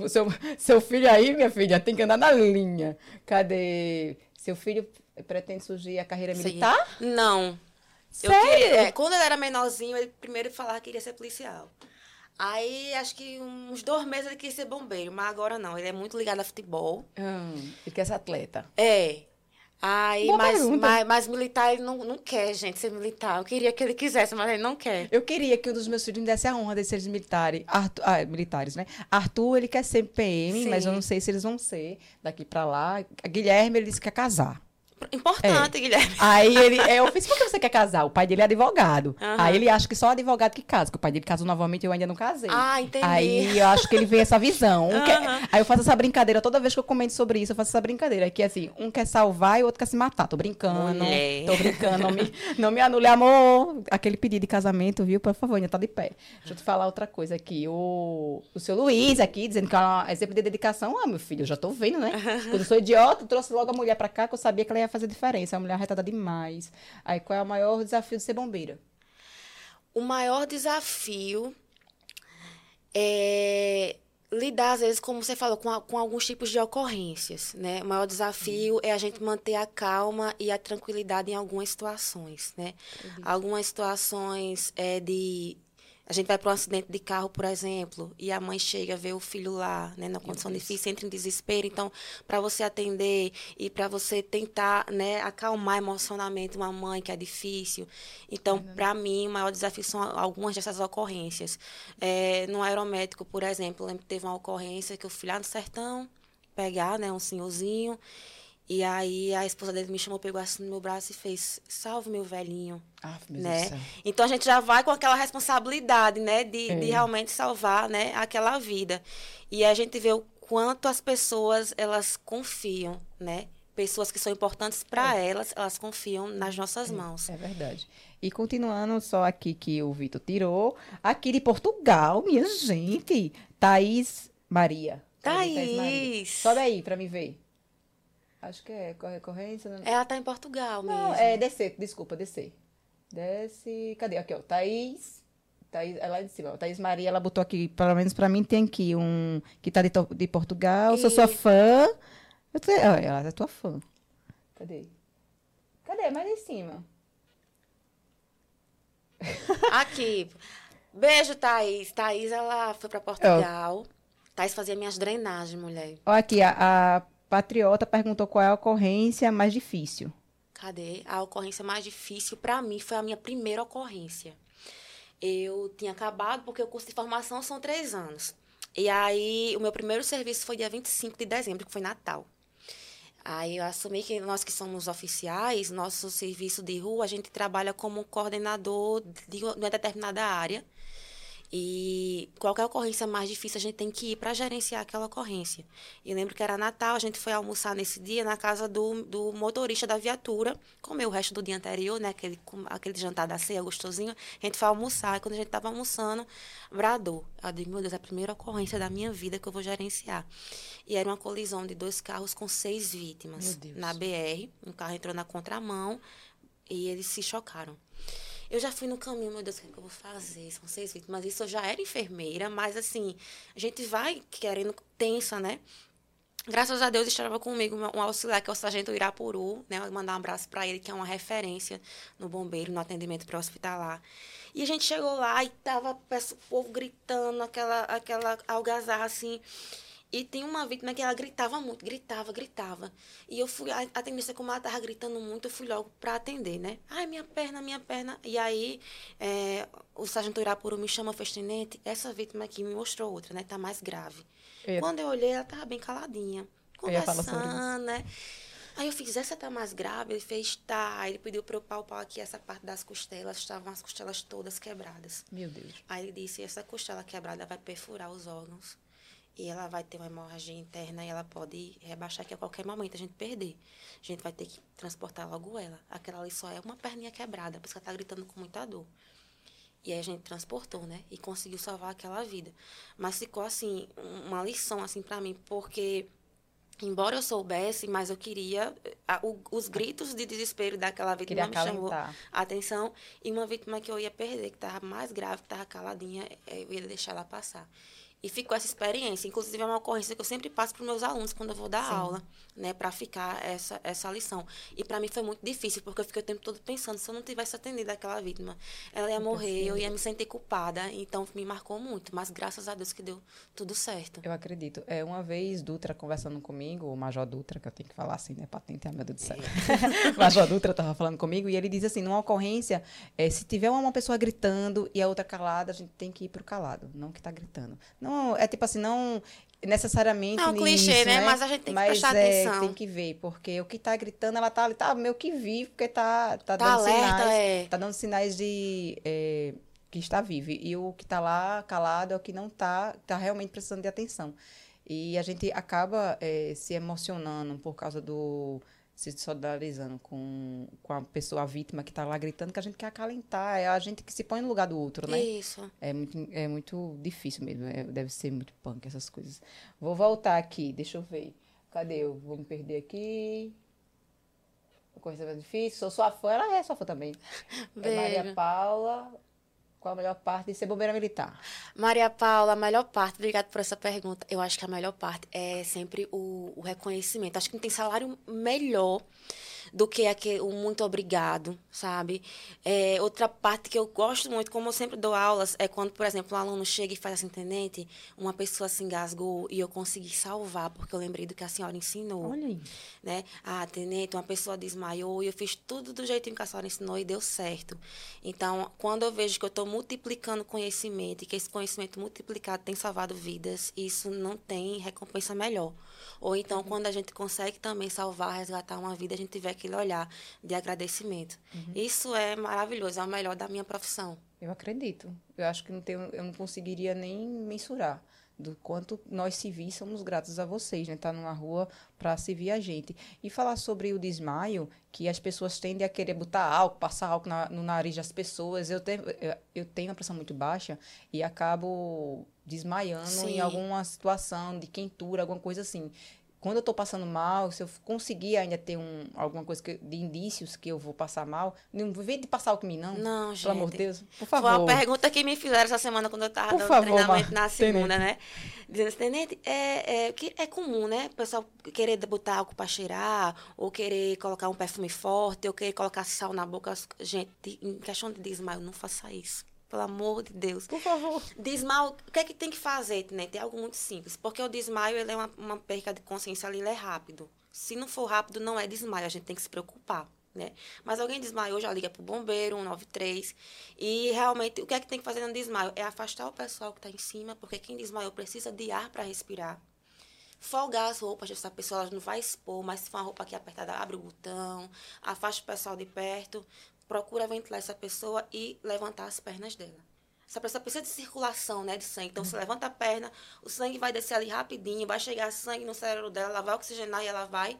seu, seu filho aí, minha filha, tem que andar na linha. Cadê? Seu filho pretende surgir a carreira militar? Sim. Não. Sério? Queria, é, quando ele era menorzinho, ele primeiro falava que queria ser policial. Aí, acho que uns dois meses ele queria ser bombeiro, mas agora não. Ele é muito ligado a futebol. Hum, ele quer ser atleta. É. Aí, mas, mas, mas, militar ele não, não quer, gente, ser militar. Eu queria que ele quisesse, mas ele não quer. Eu queria que um dos meus filhos me desse a honra de ser militares. Arthur, ah, militares, né? Arthur, ele quer ser PM, Sim. mas eu não sei se eles vão ser daqui para lá. Guilherme, ele disse que quer casar. Importante, é. Guilherme. Aí ele, é, eu fiz, por que você quer casar? O pai dele é advogado. Uhum. Aí ele acha que só advogado que casa, que o pai dele casou novamente e eu ainda não casei. Ah, entendi. Aí eu acho que ele vê essa visão. Um uhum. quer, aí eu faço essa brincadeira, toda vez que eu comento sobre isso, eu faço essa brincadeira. Que assim, um quer salvar e o outro quer se matar. Tô brincando. Mulher. Tô brincando. Não me, não me anule, amor. Aquele pedido de casamento, viu? Por favor, ainda tá de pé. Deixa eu te falar outra coisa aqui. O, o seu Luiz aqui, dizendo que é um exemplo de dedicação. Ah, meu filho, eu já tô vendo, né? Quando eu sou idiota, trouxe logo a mulher pra cá, que eu sabia que ela ia fazer diferença. A mulher arretada demais. Aí, qual é o maior desafio de ser bombeira? O maior desafio é lidar, às vezes, como você falou, com, a, com alguns tipos de ocorrências, né? O maior desafio é a gente manter a calma e a tranquilidade em algumas situações, né? Algumas situações é, de a gente vai para um acidente de carro, por exemplo, e a mãe chega, vê o filho lá, né, na condição difícil, entra em desespero. Então, para você atender e para você tentar, né, acalmar emocionalmente uma mãe que é difícil. Então, uhum. para mim, o maior desafio são algumas dessas ocorrências. É, no aeromédico, por exemplo, lembro que teve uma ocorrência que eu fui lá no sertão pegar, né, um senhorzinho E aí a esposa dele me chamou, pegou assim no meu braço e fez: salve meu velhinho. Ah, meu né? Deus do céu. Então a gente já vai com aquela responsabilidade, né, de, É. de realmente salvar, né, aquela vida. E a gente vê o quanto as pessoas elas confiam, né? Pessoas que são importantes para elas, elas confiam nas nossas mãos. É verdade. E continuando só aqui que o Vitor tirou, aqui de Portugal, minha gente, Thaís Maria. Maria? Thaís. Sobe aí pra me ver. Acho que é recorrência. Não, Ela tá em Portugal mesmo. não é descer, desculpa, descer. Desce, cadê? Aqui, ó, Thaís. Thaís, é lá de cima. ó, Thaís Maria, ela botou aqui, pelo menos pra mim, tem aqui um que tá de, de Portugal. Sou sua fã. Eu te, ó, ela é tua fã. Cadê? Cadê? Mais em cima. Aqui. Beijo, Thaís. Thaís, ela foi para Portugal. Thaís fazia minhas drenagens, mulher. Ó, aqui, a, a Patriota perguntou qual é a ocorrência mais difícil. Cadê? A ocorrência mais difícil para mim foi a minha primeira ocorrência. Eu tinha acabado, porque o curso de formação são três anos. E aí, o meu primeiro serviço foi dia 25 de dezembro, que foi Natal. Aí eu assumi que nós que somos oficiais, nosso serviço de rua, a gente trabalha como coordenador de uma determinada área. E qualquer ocorrência mais difícil, a gente tem que ir para gerenciar aquela ocorrência. E eu lembro que era Natal, a gente foi almoçar nesse dia na casa do, do motorista da viatura, comeu o resto do dia anterior, né? Aquele, aquele jantar da ceia gostosinho. A gente foi almoçar, e quando a gente estava almoçando, bradou. Eu digo, meu Deus, é a primeira ocorrência da minha vida que eu vou gerenciar. E era uma colisão de dois carros com seis vítimas na BR. Um carro entrou na contramão e eles se chocaram. Eu já fui no caminho, meu Deus, o que, é que eu vou fazer? São seis vítimas. Mas isso eu já era enfermeira, mas assim, a gente vai querendo tensa, né? Graças a Deus estava comigo um auxiliar, que é o Sargento Irapuru, né? Eu mandar um abraço para ele, que é uma referência no bombeiro, no atendimento pré-hospitalar. E a gente chegou lá e tava o povo gritando, aquela, aquela algazarra assim. E tem uma vítima que ela gritava muito, gritava, gritava. E eu fui, a, a tendência, como ela tava gritando muito, eu fui logo para atender, né? Ai, minha perna, minha perna. E aí, é, o sargento Irapuru me chama, fez tenente, essa vítima aqui me mostrou outra, né? Tá mais grave. Eu- Quando eu olhei, ela tava bem caladinha, conversando, né? Aí eu fiz, essa tá mais grave? Ele fez, tá. Ele pediu para eu palpar aqui essa parte das costelas, estavam as costelas todas quebradas. Meu Deus. Aí ele disse, essa costela quebrada vai perfurar os órgãos. E ela vai ter uma hemorragia interna e ela pode rebaixar que a qualquer momento a gente perder. A gente vai ter que transportar logo ela. Aquela ali só é uma perninha quebrada, por isso que ela tá gritando com muita dor. E aí a gente transportou, né? E conseguiu salvar aquela vida. Mas ficou, assim, um- uma lição, assim, para mim, porque... Embora eu soubesse, mas eu queria... a- o- os gritos de desespero daquela vítima me chamou a atenção. E uma vítima que eu ia perder, que estava mais grave, que estava caladinha, eh, eu ia deixar ela passar. E ficou essa experiência. Inclusive, é uma ocorrência que eu sempre passo para os meus alunos quando eu vou dar Sim. aula, né? Para ficar essa, essa lição. E para mim foi muito difícil, porque eu fiquei o tempo todo pensando, se eu não tivesse atendido aquela vítima, ela ia morrer, eu ia me sentir culpada. Então, me marcou muito. Mas graças a Deus que deu tudo certo. Eu acredito. É, uma vez, Dutra conversando comigo, o Major Dutra, que eu tenho que falar assim, né? Patente, ah, meu Deus do céu. o Major Dutra estava falando comigo e ele diz assim: numa ocorrência, é, se tiver uma pessoa gritando e a outra calada, a gente tem que ir pro calado, não que tá gritando. Não, é tipo assim, não necessariamente. É um clichê, nisso, né? Mas a gente tem que Mas, prestar é, atenção. Tem que ver, porque o que tá gritando, ela tá ali, tá meio que vivo, porque tá, tá, Tá dando alerta, sinais. é. Tá dando sinais de. é, que está vivo. E o que está lá calado é o que não está, está realmente precisando de atenção. E a gente acaba eh, se emocionando por causa do. Se solidarizando com, com a pessoa, a vítima que está lá gritando, que a gente quer acalentar. É a gente que se põe no lugar do outro, né? Isso. É muito, é muito difícil mesmo. é- deve ser muito punk essas coisas. Vou voltar aqui, deixa eu ver. Cadê eu? Vou me perder aqui. Coisa mais difícil. Sou sua fã, ela é sua fã também. É Maria. Paula. Qual a melhor parte de ser bombeira militar? Maria Paula, a melhor parte, obrigada por essa pergunta. Eu acho que a melhor parte é sempre o, o reconhecimento. Acho que não tem salário melhor do que aquele, o muito obrigado, sabe? É, outra parte que eu gosto muito, como eu sempre dou aulas, é quando, por exemplo, um aluno chega e faz assim, tenente, uma pessoa se engasgou e eu consegui salvar, porque eu lembrei do que a senhora ensinou. Olha aí. Né? Ah, tenente, uma pessoa desmaiou e eu fiz tudo do jeitinho que a senhora ensinou e deu certo. Então, quando eu vejo que eu estou multiplicando conhecimento e que esse conhecimento multiplicado tem salvado vidas, isso não tem recompensa melhor. Ou então, uhum. quando a gente consegue também salvar, resgatar uma vida, a gente tiver aquele olhar de agradecimento. Uhum. Isso é maravilhoso, é o melhor da minha profissão. Eu acredito. Eu acho que não tenho, eu não conseguiria nem mensurar do quanto nós civis somos gratos a vocês, né? Estar tá numa rua para servir a gente. E falar sobre o desmaio, que as pessoas tendem a querer botar álcool, passar álcool na, no nariz das pessoas. Eu tenho, eu tenho uma pressão muito baixa e acabo desmaiando Sim. em alguma situação de quentura, alguma coisa assim quando eu estou passando mal, se eu conseguir ainda ter um, alguma coisa que, de indícios que eu vou passar mal, não vem de passar o que me não. Não, gente. Pelo amor de Deus. Por favor. Foi uma pergunta que me fizeram essa semana quando eu estava dando favor, treinamento na segunda, tenente. né? Dizendo assim, tenente, é, é, que é comum, né? O pessoal querer botar algo para cheirar, ou querer colocar um perfume forte, ou querer colocar sal na boca. Gente, em questão de desmaio, não faça isso pelo amor de Deus. Por favor. Desmaio, o que é que tem que fazer, né? Tem algo muito simples. Porque o desmaio, ele é uma, uma perca de consciência ali, ele é rápido. Se não for rápido, não é desmaio, a gente tem que se preocupar. Né? Mas alguém desmaiou, já liga para o bombeiro, 193. E realmente, o que é que tem que fazer no desmaio? É afastar o pessoal que está em cima, porque quem desmaiou precisa de ar para respirar. Folgar as roupas dessa pessoa, ela não vai expor, mas se for uma roupa aqui apertada, abre o botão, afasta o pessoal de perto, procura ventilar essa pessoa e levantar as pernas dela. Essa pessoa precisa de circulação, né, de sangue. Então, você levanta a perna, o sangue vai descer ali rapidinho, vai chegar sangue no cérebro dela, ela vai oxigenar e ela vai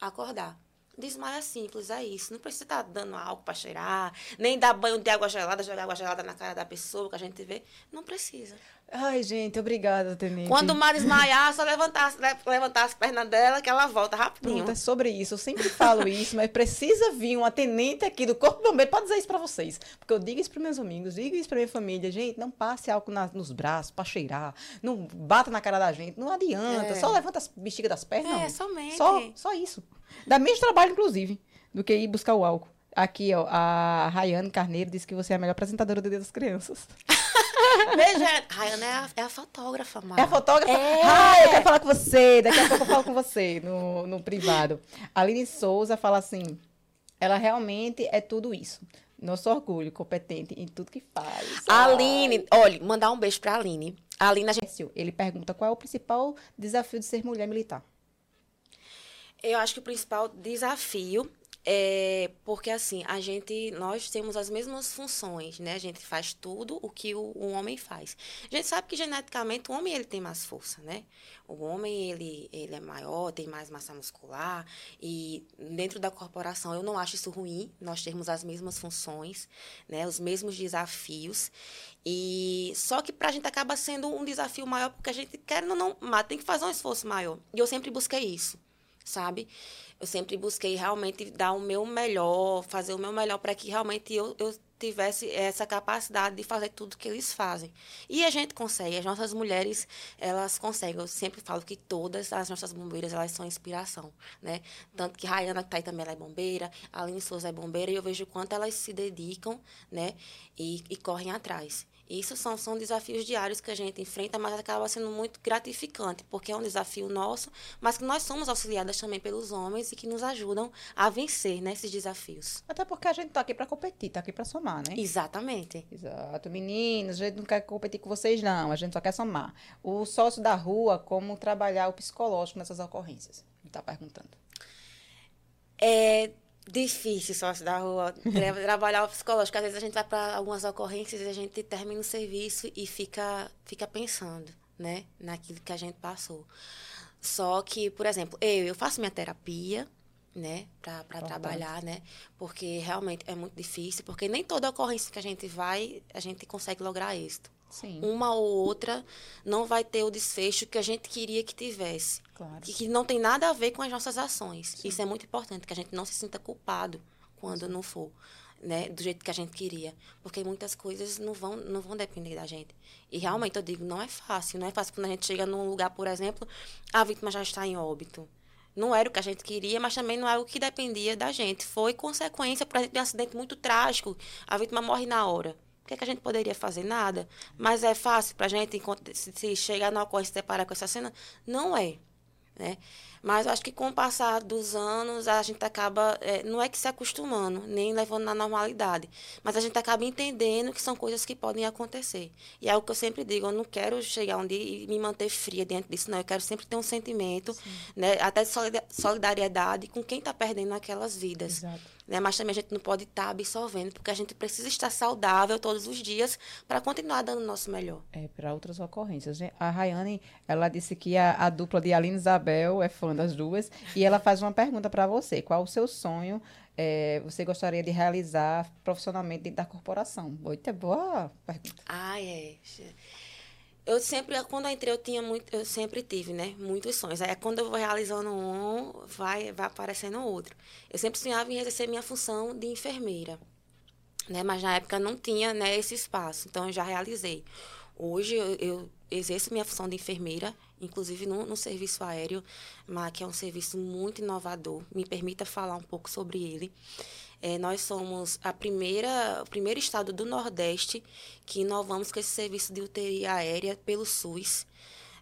acordar. Desmaio é simples, é isso. Não precisa estar tá dando álcool para cheirar, nem dar banho de água gelada, jogar água gelada na cara da pessoa que a gente vê. Não precisa. Ai, gente, obrigada, Tenente. Quando o mar desmaiar, só levantar, levantar as pernas dela que ela volta rapidinho. Pronto, é sobre isso. Eu sempre falo isso, mas precisa vir uma tenente aqui do Corpo Bombeiro para dizer isso para vocês. Porque eu digo isso para meus amigos, digo isso para minha família. Gente, não passe álcool na, nos braços para cheirar. Não bata na cara da gente. Não adianta. É. Só levanta as bexigas das pernas. É, somente. Só, só isso. Dá menos trabalho, inclusive, do que ir buscar o álcool. Aqui, ó, a Rayane Carneiro disse que você é a melhor apresentadora do Dia das Crianças. Veja, Rayane é a, é a fotógrafa, Mar. É a fotógrafa? É. Ah, eu quero falar com você. Daqui a pouco eu falo com você no, no privado. A Aline Souza fala assim: ela realmente é tudo isso. Nosso orgulho, competente em tudo que faz. Aline, olha, mandar um beijo pra Aline. A Aline, a gente... Ele pergunta qual é o principal desafio de ser mulher militar. Eu acho que o principal desafio é porque assim, a gente, nós temos as mesmas funções, né? A gente faz tudo o que o, o, homem faz. A gente sabe que geneticamente o homem ele tem mais força, né? O homem ele, ele é maior, tem mais massa muscular e dentro da corporação eu não acho isso ruim, nós termos as mesmas funções, né? Os mesmos desafios. E só que para a gente acaba sendo um desafio maior porque a gente quer ou não, mas tem que fazer um esforço maior. E eu sempre busquei isso, sabe? eu sempre busquei realmente dar o meu melhor, fazer o meu melhor para que realmente eu, eu tivesse essa capacidade de fazer tudo que eles fazem. E a gente consegue, as nossas mulheres, elas conseguem. Eu sempre falo que todas as nossas bombeiras, elas são inspiração, né? Tanto que Rayana, que tá aí também, ela é bombeira, a Aline Souza é bombeira, e eu vejo o quanto elas se dedicam, né? E, e correm atrás. Isso são, são desafios diários que a gente enfrenta, mas acaba sendo muito gratificante, porque é um desafio nosso, mas que nós somos auxiliadas também pelos homens e que nos ajudam a vencer né, esses desafios. Até porque a gente está aqui para competir, está aqui para somar, né? Exatamente. Exato. Meninas, a gente não quer competir com vocês, não, a gente só quer somar. O sócio da rua, como trabalhar o psicológico nessas ocorrências? Ele está perguntando. É, difícil sócio da rua trabalhar o psicológico. Às vezes a gente vai para algumas ocorrências e a gente termina o serviço e fica, fica pensando, né, naquilo que a gente passou. Só que, por exemplo, eu, eu faço minha terapia, né, para trabalhar, né, porque realmente é muito difícil, porque nem toda ocorrência que a gente vai, a gente consegue lograr êxito. Sim. Uma ou outra não vai ter o desfecho que a gente queria que tivesse. Claro. Que, que não tem nada a ver com as nossas ações. Sim. Isso é muito importante, que a gente não se sinta culpado quando Sim. não for. Né, do jeito que a gente queria, porque muitas coisas não vão não vão depender da gente. E realmente eu digo, não é fácil, não é fácil quando a gente chega num lugar, por exemplo, a vítima já está em óbito. Não era o que a gente queria, mas também não era o que dependia da gente. Foi consequência, por exemplo, de um acidente muito trágico. A vítima morre na hora. Que, é que a gente poderia fazer? Nada. Mas é fácil para a gente, se chegar na ocorrência e deparar com essa cena? Não é. Né? Mas acho que com o passar dos anos, a gente acaba, é, não é que se acostumando, nem levando na normalidade, mas a gente acaba entendendo que são coisas que podem acontecer. E é o que eu sempre digo, eu não quero chegar um dia e me manter fria diante disso, não. Eu quero sempre ter um sentimento, né, até de solidariedade com quem está perdendo aquelas vidas. Exato né? Mas também a gente não pode estar tá absorvendo, porque a gente precisa estar saudável todos os dias para continuar dando o nosso melhor. É, para outras ocorrências. Né? A Rayane, ela disse que a, a dupla de Aline Isabel é fã das duas, e ela faz uma pergunta para você. Qual o seu sonho é, você gostaria de realizar profissionalmente dentro da corporação? Muito boa pergunta. Ah, é eu sempre, quando eu entrei, eu tinha muito, eu sempre tive, né, muitos sonhos. Aí quando eu vou realizando um, vai, vai aparecendo outro. Eu sempre sonhava em exercer minha função de enfermeira, né, mas na época não tinha, né, esse espaço. Então eu já realizei. Hoje eu, eu exerço minha função de enfermeira, inclusive no, no serviço aéreo, mas que é um serviço muito inovador. Me permita falar um pouco sobre ele. É, nós somos a primeira, o primeiro estado do Nordeste que inovamos com esse serviço de UTI aérea pelo SUS.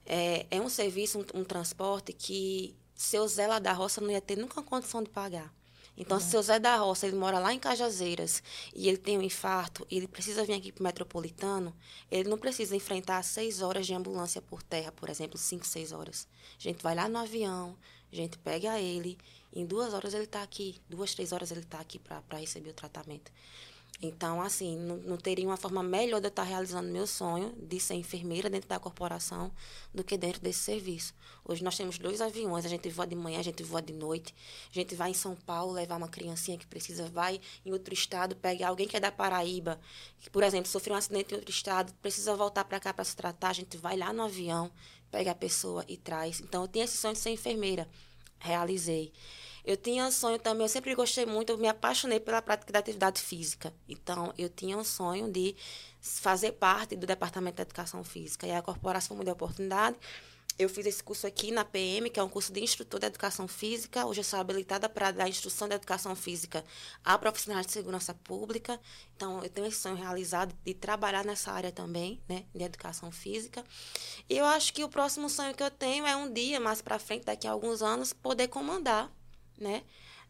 É, é um serviço, um, um transporte que seu Zé lá da roça não ia ter nunca condição de pagar. Então, se o Zé da Roça, ele mora lá em Cajazeiras e ele tem um infarto e ele precisa vir aqui para o metropolitano, ele não precisa enfrentar seis horas de ambulância por terra, por exemplo, cinco, seis horas. A gente vai lá no avião, a gente pega ele, em duas horas ele está aqui, duas, três horas ele está aqui para receber o tratamento. Então, assim, não, não, teria uma forma melhor de eu estar realizando meu sonho de ser enfermeira dentro da corporação do que dentro desse serviço. Hoje nós temos dois aviões, a gente voa de manhã, a gente voa de noite. A gente vai em São Paulo levar uma criancinha que precisa, vai em outro estado, pegar alguém que é da Paraíba, que, por exemplo, sofreu um acidente em outro estado, precisa voltar para cá para se tratar, a gente vai lá no avião, pega a pessoa e traz. Então, eu tinha esse sonho de ser enfermeira. Realizei. Eu tinha sonho também, eu sempre gostei muito, eu me apaixonei pela prática da atividade física. Então, eu tinha um sonho de fazer parte do Departamento de Educação Física. E a corporação me deu a oportunidade. Eu fiz esse curso aqui na PM, que é um curso de instrutor de educação física. Hoje eu sou habilitada para dar instrução de educação física a profissionais de segurança pública. Então, eu tenho esse sonho realizado de trabalhar nessa área também, né, de educação física. E eu acho que o próximo sonho que eu tenho é um dia, mais para frente, daqui a alguns anos, poder comandar né?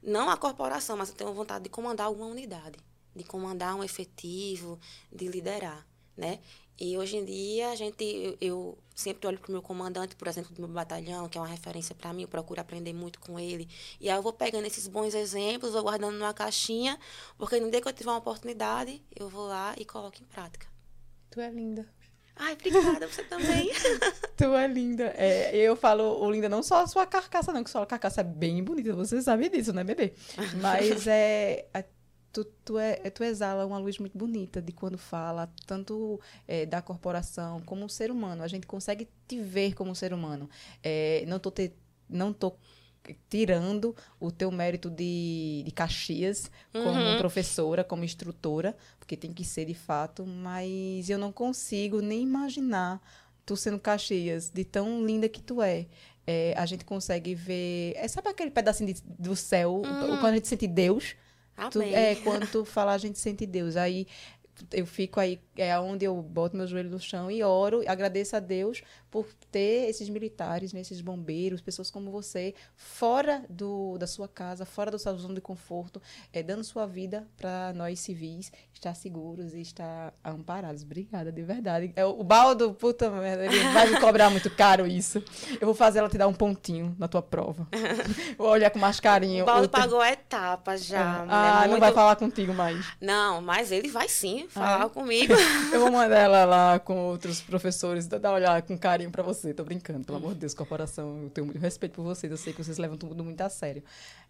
Não a corporação, mas eu tenho vontade de comandar alguma unidade, de comandar um efetivo, de liderar, né? E hoje em dia a gente eu, eu sempre olho para o meu comandante, por exemplo, do meu batalhão, que é uma referência para mim, eu procuro aprender muito com ele. E aí eu vou pegando esses bons exemplos, vou guardando numa caixinha, porque no dia que eu tiver uma oportunidade, eu vou lá e coloco em prática. Tu é linda. Ai, obrigada, você também. tu é linda. É, eu falo, o linda, não só a sua carcaça, não, que sua carcaça é bem bonita, você sabe disso, né, bebê? Mas é. é tu, tu, é, tu exala uma luz muito bonita de quando fala, tanto é, da corporação como um ser humano. A gente consegue te ver como um ser humano. É, não tô te, não tô tirando o teu mérito de, de Caxias como uhum. professora, como instrutora, porque tem que ser de fato, mas eu não consigo nem imaginar tu sendo Caxias, de tão linda que tu é. é a gente consegue ver. É, sabe aquele pedacinho de, do céu, uhum. quando a gente sente Deus? Tu, é, quando tu fala, a gente sente Deus. Aí eu fico aí, é onde eu boto meu joelho no chão e oro, agradeço a Deus por ter esses militares, né, esses bombeiros, pessoas como você, fora do, da sua casa, fora da sua zona de conforto, é, dando sua vida para nós civis estar seguros e estar amparados. Obrigada, de verdade. É, o Baldo, puta merda, ele vai me cobrar muito caro isso. Eu vou fazer ela te dar um pontinho na tua prova. vou olhar com mais carinho. O Baldo pagou a etapa já. É. Ah, muito... não vai falar contigo mais. Não, mas ele vai sim falar ah. comigo. eu vou mandar ela lá com outros professores, dar uma olhada com carinho para você. Tô brincando, pelo amor de Deus, corporação. Eu tenho muito respeito por vocês. Eu sei que vocês levam tudo muito a sério.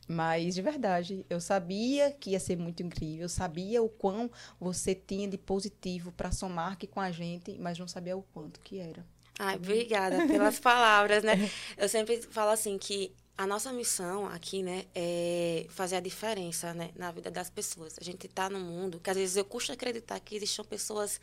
Mas, de verdade, eu sabia que ia ser muito incrível. Eu sabia o quão você tinha de positivo para somar aqui com a gente, mas não sabia o quanto que era. Ai, obrigada pelas palavras, né? Eu sempre falo assim que a nossa missão aqui, né, é fazer a diferença, né, na vida das pessoas. A gente está no mundo que às vezes eu custo acreditar que existam pessoas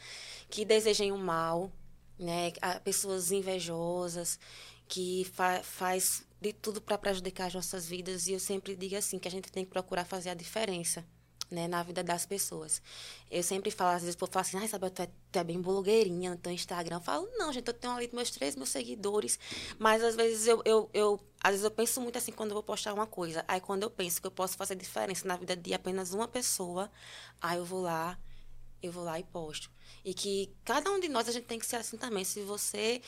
que desejem o mal, né, pessoas invejosas, que fa faz de tudo para prejudicar as nossas vidas. E eu sempre digo assim, que a gente tem que procurar fazer a diferença né, na vida das pessoas. Eu sempre falo, às vezes, o povo fala assim, ah, Isabel, tu é, tu é bem blogueirinha no teu Instagram. Eu falo, não, gente, eu tenho ali meus 3 mil seguidores, mas às vezes eu, eu, eu, às vezes eu penso muito assim quando eu vou postar uma coisa. Aí quando eu penso que eu posso fazer diferença na vida de apenas uma pessoa, aí eu vou lá, eu vou lá e posto. E que cada um de nós, a gente tem que ser assim também. Se você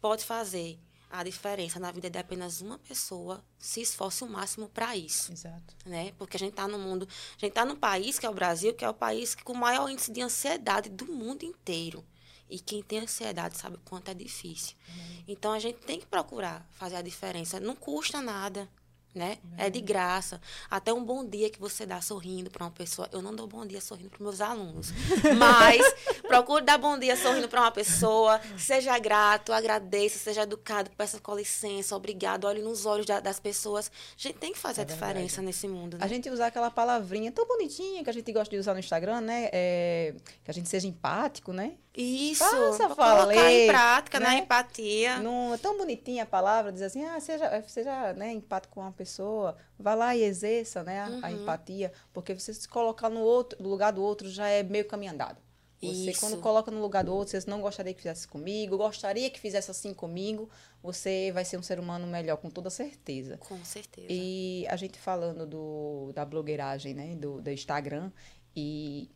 pode fazer a diferença na vida de apenas uma pessoa, se esforce o máximo para isso. Exato. Né? Porque a gente está no mundo, a gente está num país que é o Brasil, que é o país com o maior índice de ansiedade do mundo inteiro. E quem tem ansiedade sabe o quanto é difícil. Uhum. Então a gente tem que procurar fazer a diferença. Não custa nada né? É de graça. Até um bom dia que você dá sorrindo para uma pessoa. Eu não dou bom dia sorrindo para meus alunos, mas procure dar bom dia sorrindo para uma pessoa. Seja grato, agradeça, seja educado, peça com licença, obrigado, olhe nos olhos das pessoas. A gente tem que fazer é a diferença nesse mundo. Né? A gente usar aquela palavrinha tão bonitinha que a gente gosta de usar no Instagram, né? É, que a gente seja empático, né? Isso, Faça, fala, colocar em prática, né? né? Empatia. Não, é tão bonitinha a palavra, dizer assim, ah, seja, seja né, empático com uma pessoa, vá lá e exerça né, a, uhum. a empatia, porque você se colocar no, outro, no lugar do outro já é meio caminho andado. Você, Isso. quando coloca no lugar do outro, você não gostaria que fizesse comigo, gostaria que fizesse assim comigo, você vai ser um ser humano melhor, com toda certeza. Com certeza. E a gente falando do, da blogueiragem, né, do, do Instagram, e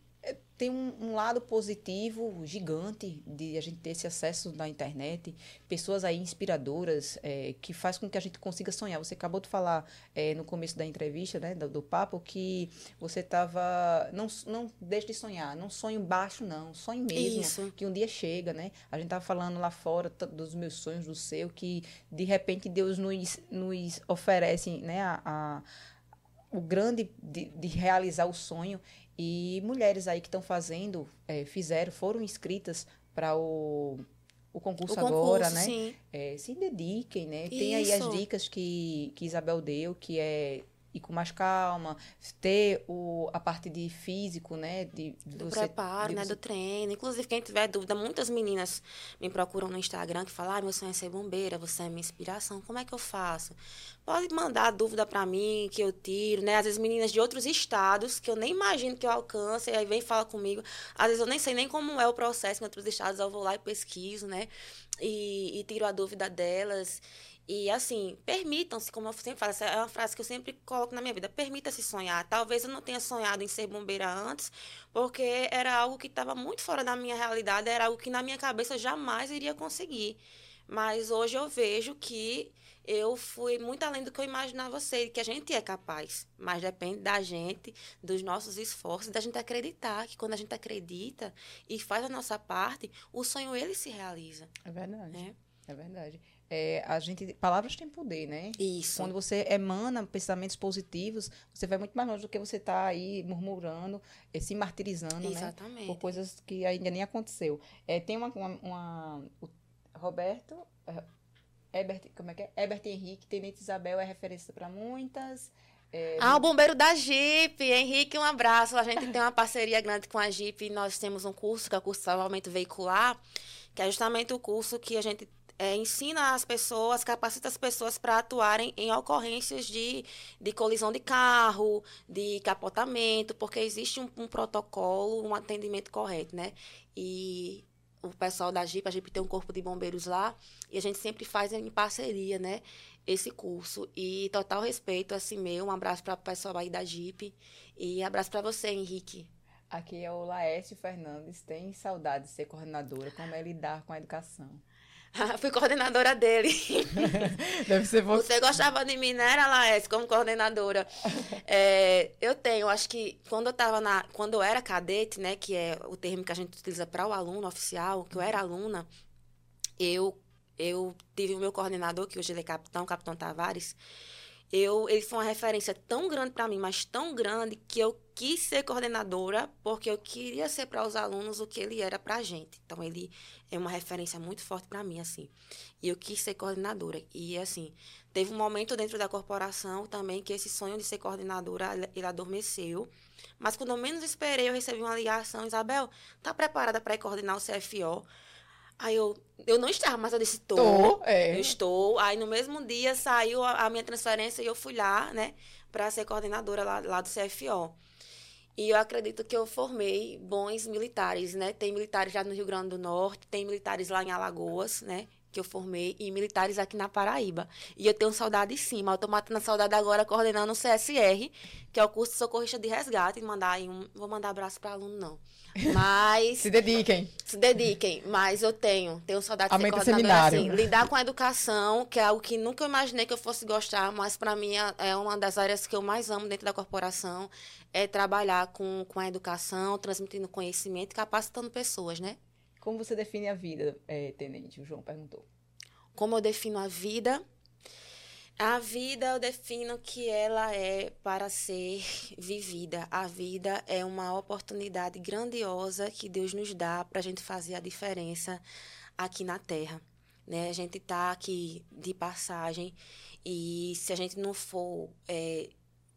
tem um, um, lado positivo gigante de a gente ter esse acesso na internet, pessoas aí inspiradoras é, que faz com que a gente consiga sonhar. Você acabou de falar é, no começo da entrevista, né, do, do papo, que você estava não não deixe de sonhar, não sonho baixo não, sonho mesmo Isso. que um dia chega, né? A gente estava falando lá fora dos meus sonhos, do seu, que de repente Deus nos, nos oferece, né, a, a o grande de, de realizar o sonho e mulheres aí que estão fazendo, é, fizeram, foram inscritas para o, o concurso, o concurso agora, né? É, se dediquem, né? Isso. Tem aí as dicas que, que Isabel deu, que é ir com mais calma, ter o, a parte de físico, né? De, de do você, preparo, de né? Você... Do treino. Inclusive, quem tiver dúvida, muitas meninas me procuram no Instagram que falam, ah, meu sonho é ser bombeira, você é minha inspiração, como é que eu faço? Pode mandar dúvida para mim, que eu tiro, né? Às vezes meninas de outros estados, que eu nem imagino que eu alcance, e aí vem fala comigo. Às vezes eu nem sei nem como é o processo em outros estados, eu vou lá e pesquiso, né? E, e tiro a dúvida delas. E assim, permitam-se, como eu sempre falo, essa é uma frase que eu sempre coloco na minha vida, permita-se sonhar. Talvez eu não tenha sonhado em ser bombeira antes, porque era algo que estava muito fora da minha realidade, era algo que na minha cabeça eu jamais iria conseguir. Mas hoje eu vejo que eu fui muito além do que eu imaginava ser, que a gente é capaz. Mas depende da gente, dos nossos esforços, da gente acreditar que quando a gente acredita e faz a nossa parte, o sonho ele se realiza. É verdade. É, é verdade é, a gente palavras têm poder, né? Isso. Quando você emana pensamentos positivos, você vai muito mais longe do que você está aí murmurando, é, se martirizando, Exatamente. né? Por coisas que ainda nem aconteceu. É, tem uma, uma, uma o Roberto, é, Ebert, como é que é? Ebert Henrique, Tenente Isabel é referência para muitas. É, ah, o bombeiro da Jeep. Henrique, um abraço. A gente tem uma parceria grande com a Jeep. Nós temos um curso, que é o curso de salvamento veicular, que é justamente o curso que a gente é, ensina as pessoas, capacita as pessoas para atuarem em ocorrências de, de colisão de carro, de capotamento, porque existe um, um protocolo, um atendimento correto, né? E o pessoal da Jeep, a Jeep tem um corpo de bombeiros lá, e a gente sempre faz em parceria, né? Esse curso. E total respeito, assim, meu. Um abraço para o pessoal aí da Jeep. E abraço para você, Henrique. Aqui é o Laércio Fernandes. Tem saudade de ser coordenadora. Como é lidar com a educação? Fui coordenadora dele. Deve ser você. Você gostava de mim, né, era Laércio, como coordenadora. É, eu tenho, acho que quando eu tava na. Quando eu era cadete, né, que é o termo que a gente utiliza para o aluno oficial, que eu era aluna, eu, eu tive o meu coordenador, que hoje ele é capitão, capitão Tavares eu, ele foi uma referência tão grande para mim, mas tão grande, que eu quis ser coordenadora, porque eu queria ser para os alunos o que ele era para a gente. Então, ele é uma referência muito forte para mim, assim. E eu quis ser coordenadora. E, assim, teve um momento dentro da corporação também que esse sonho de ser coordenadora, ele adormeceu. Mas, quando eu menos esperei, eu recebi uma ligação, Isabel, tá preparada para coordenar o CFO? Aí eu, eu não estava, mas eu disse, tô. Tô, é. Eu estou. Aí no mesmo dia saiu a, a minha transferência e eu fui lá, né, para ser coordenadora lá, lá do CFO. E eu acredito que eu formei bons militares, né? Tem militares lá no Rio Grande do Norte, tem militares lá em Alagoas, né? Que eu formei, e militares aqui na Paraíba. E eu tenho saudade sim, mas eu tô matando a saudade agora coordenando o CSR, que é o curso de socorrista de resgate. Mandar aí um. Vou mandar abraço para aluno, não. Mas. Se dediquem. Se dediquem, mas eu tenho, tenho saudade de Aumenta ser o coordenadora seminário. assim. Lidar com a educação, que é algo que nunca imaginei que eu fosse gostar, mas para mim é- é uma das áreas que eu mais amo dentro da corporação, é trabalhar com, com a educação, transmitindo conhecimento e capacitando pessoas, né? Como você define a vida, é, Tenente? O João perguntou. Como eu defino a vida? A vida eu defino que ela é para ser vivida. A vida é uma oportunidade grandiosa que Deus nos dá para a gente fazer a diferença aqui na Terra. Né? A gente está aqui de passagem e se a gente não for é,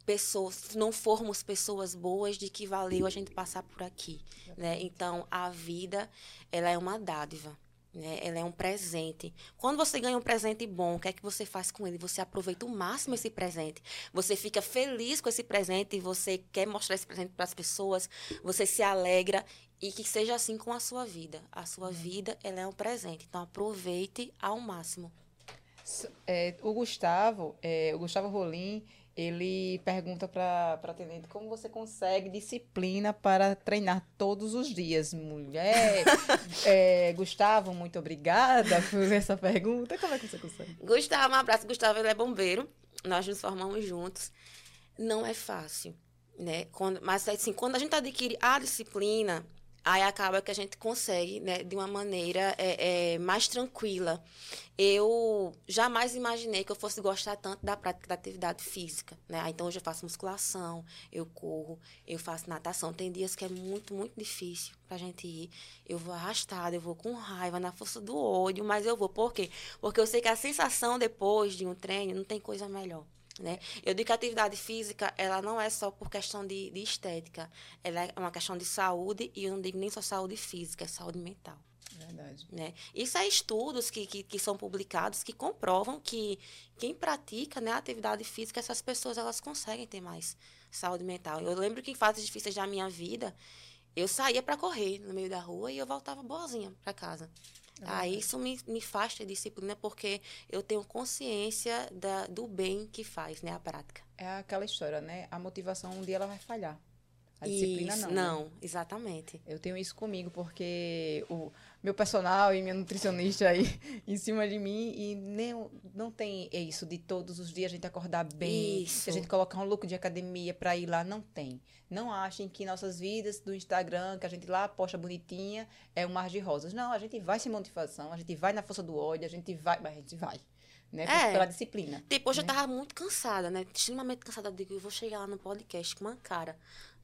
pessoas, se não formos pessoas boas, de que valeu a gente passar por aqui. Né? Então a vida ela é uma dádiva né? Ela é um presente. Quando você ganha um presente bom, o que é que você faz com ele? Você aproveita o máximo esse presente. Você fica feliz com esse presente, você quer mostrar esse presente para as pessoas, você se alegra e que seja assim com a sua vida. A sua vida, ela é um presente. Então aproveite ao máximo. É, o Gustavo, é, o Gustavo Rolim, ele pergunta para a Tenente como você consegue disciplina para treinar todos os dias, mulher. É, Gustavo, muito obrigada por essa pergunta. Como é que você consegue? Gustavo, um abraço. Gustavo, ele é bombeiro. Nós nos formamos juntos. Não é fácil, né? Quando, mas, assim, quando a gente adquire a disciplina, aí acaba que a gente consegue, né, de uma maneira é, é, mais tranquila. Eu jamais imaginei que eu fosse gostar tanto da prática da atividade física, né? Então, hoje eu faço musculação, eu corro, eu faço natação. Tem dias que é muito, muito difícil pra gente ir. Eu vou arrastada, eu vou com raiva, na força do ódio, mas eu vou. Por quê? Porque eu sei que a sensação depois de um treino não tem coisa melhor. Né? Eu digo que a atividade física, ela não é só por questão de, de estética, ela é uma questão de saúde, e eu não digo nem só saúde física, é saúde mental. Verdade. Né? Isso é estudos que, que, que são publicados que comprovam que quem pratica né, a atividade física, essas pessoas elas conseguem ter mais saúde mental. Eu lembro que em fases difíceis da minha vida, eu saía para correr no meio da rua e eu voltava boazinha para casa. Aí isso me, me faz ter disciplina porque eu tenho consciência da, do bem que faz, né, a prática. É aquela história, né? A motivação um dia ela vai falhar. A disciplina Isso, não. né? Não, exatamente. Eu tenho isso comigo porque o meu personal e minha nutricionista aí em cima de mim e nem, não tem isso de todos os dias a gente acordar bem, a gente colocar um look de academia para ir lá, não tem. Não achem que nossas vidas do Instagram, que a gente lá posta bonitinha, é um mar de rosas. Não, a gente vai sem motivação, a gente vai na força do ódio, a gente vai, mas a gente vai, né? É. Pela disciplina. Depois eu né? tava muito cansada, né? Extremamente cansada. Eu digo, eu vou chegar lá no podcast com uma cara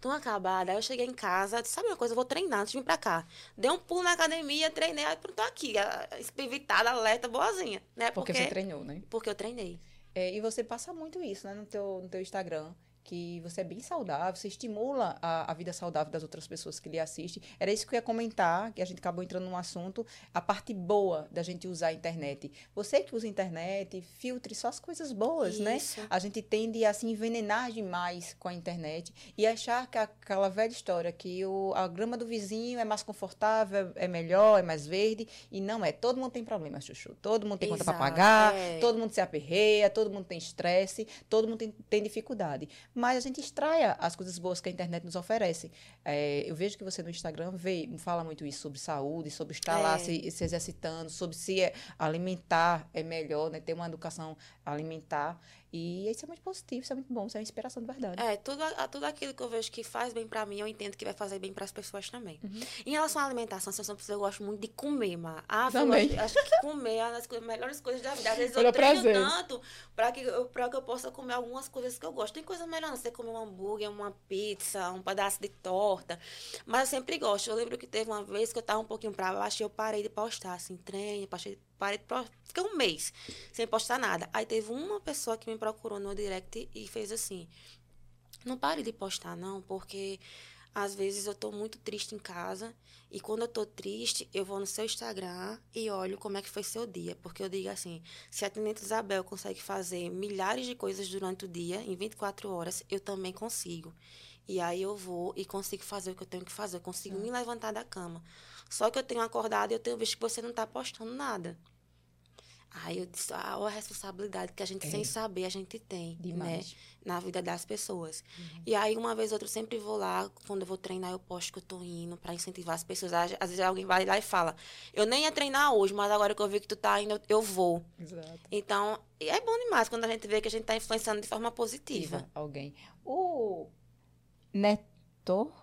tão acabada. Aí eu cheguei em casa, disse, sabe uma coisa, eu vou treinar antes de vir pra cá. Dei um pulo na academia, treinei, aí pronto, tô aqui, espivitada, alerta, boazinha, né? Porque Porque, você treinou, né? porque eu treinei. É, e você passa muito isso, né, no teu, no teu Instagram, que você é bem saudável, você estimula a, a vida saudável das outras pessoas que lhe assistem. Era isso que eu ia comentar, que a gente acabou entrando num assunto, a parte boa da gente usar a internet. Você que usa a internet, filtre só as coisas boas, né? Isso. A gente tende a se envenenar demais com a internet e achar que aquela velha história que o, a grama do vizinho é mais confortável, é melhor, é mais verde, e não é. Todo mundo tem problema, Chuchu. Todo mundo tem conta para Exato, pagar, é. todo mundo se aperreia, todo mundo tem estresse, todo mundo tem, tem dificuldade. Mas a gente extraia as coisas boas que a internet nos oferece. É, eu vejo que você no Instagram vê, fala muito isso sobre saúde, sobre estar lá É. se, se exercitando, sobre se é- alimentar é melhor, né? Ter uma educação alimentar. E isso é muito positivo, isso é muito bom, isso é uma inspiração de verdade. É, tudo, a- tudo aquilo que eu vejo que faz bem pra mim, eu entendo que vai fazer bem pras pessoas também. Uhum. Em relação à alimentação, se eu eu gosto muito de comer, mas ah, Também. Eu acho, acho que comer é uma das coisas- melhores coisas da vida. Às vezes Olha, eu treino prazer. tanto pra que, eu, pra que eu possa comer algumas coisas que eu gosto. Tem coisa melhor, não. Você comer um hambúrguer, uma pizza, um pedaço de torta. Mas eu sempre gosto. Eu lembro que teve uma vez que eu tava um pouquinho pra baixo e eu parei de postar, assim, treino, parei, parei. Fiquei um mês sem postar nada. Aí teve uma pessoa que me procurou no direct e fez assim. Não pare de postar, não, porque às vezes eu tô muito triste em casa e quando eu tô triste, eu vou no seu Instagram e olho como é que foi seu dia, porque eu digo assim, se a Tenente Isabel consegue fazer milhares de coisas durante o dia em 24 horas, eu também consigo. E aí eu vou e consigo fazer o que eu tenho que fazer, eu consigo me levantar da cama. Só que eu tenho acordado e eu tenho visto que você não está postando nada. Aí eu disse, ah, a responsabilidade que a gente, é. sem saber, a gente tem, né, Demais. né? Na vida das pessoas. Uhum. E aí, uma vez ou outra, eu sempre vou lá, quando eu vou treinar, eu posto que eu tô indo para incentivar as pessoas. Às vezes alguém vai lá e fala, eu nem ia treinar hoje, mas agora que eu vi que tu tá indo, eu vou. Exato. Então, é bom demais quando a gente vê que a gente tá influenciando de forma positiva. Alguém. O Neto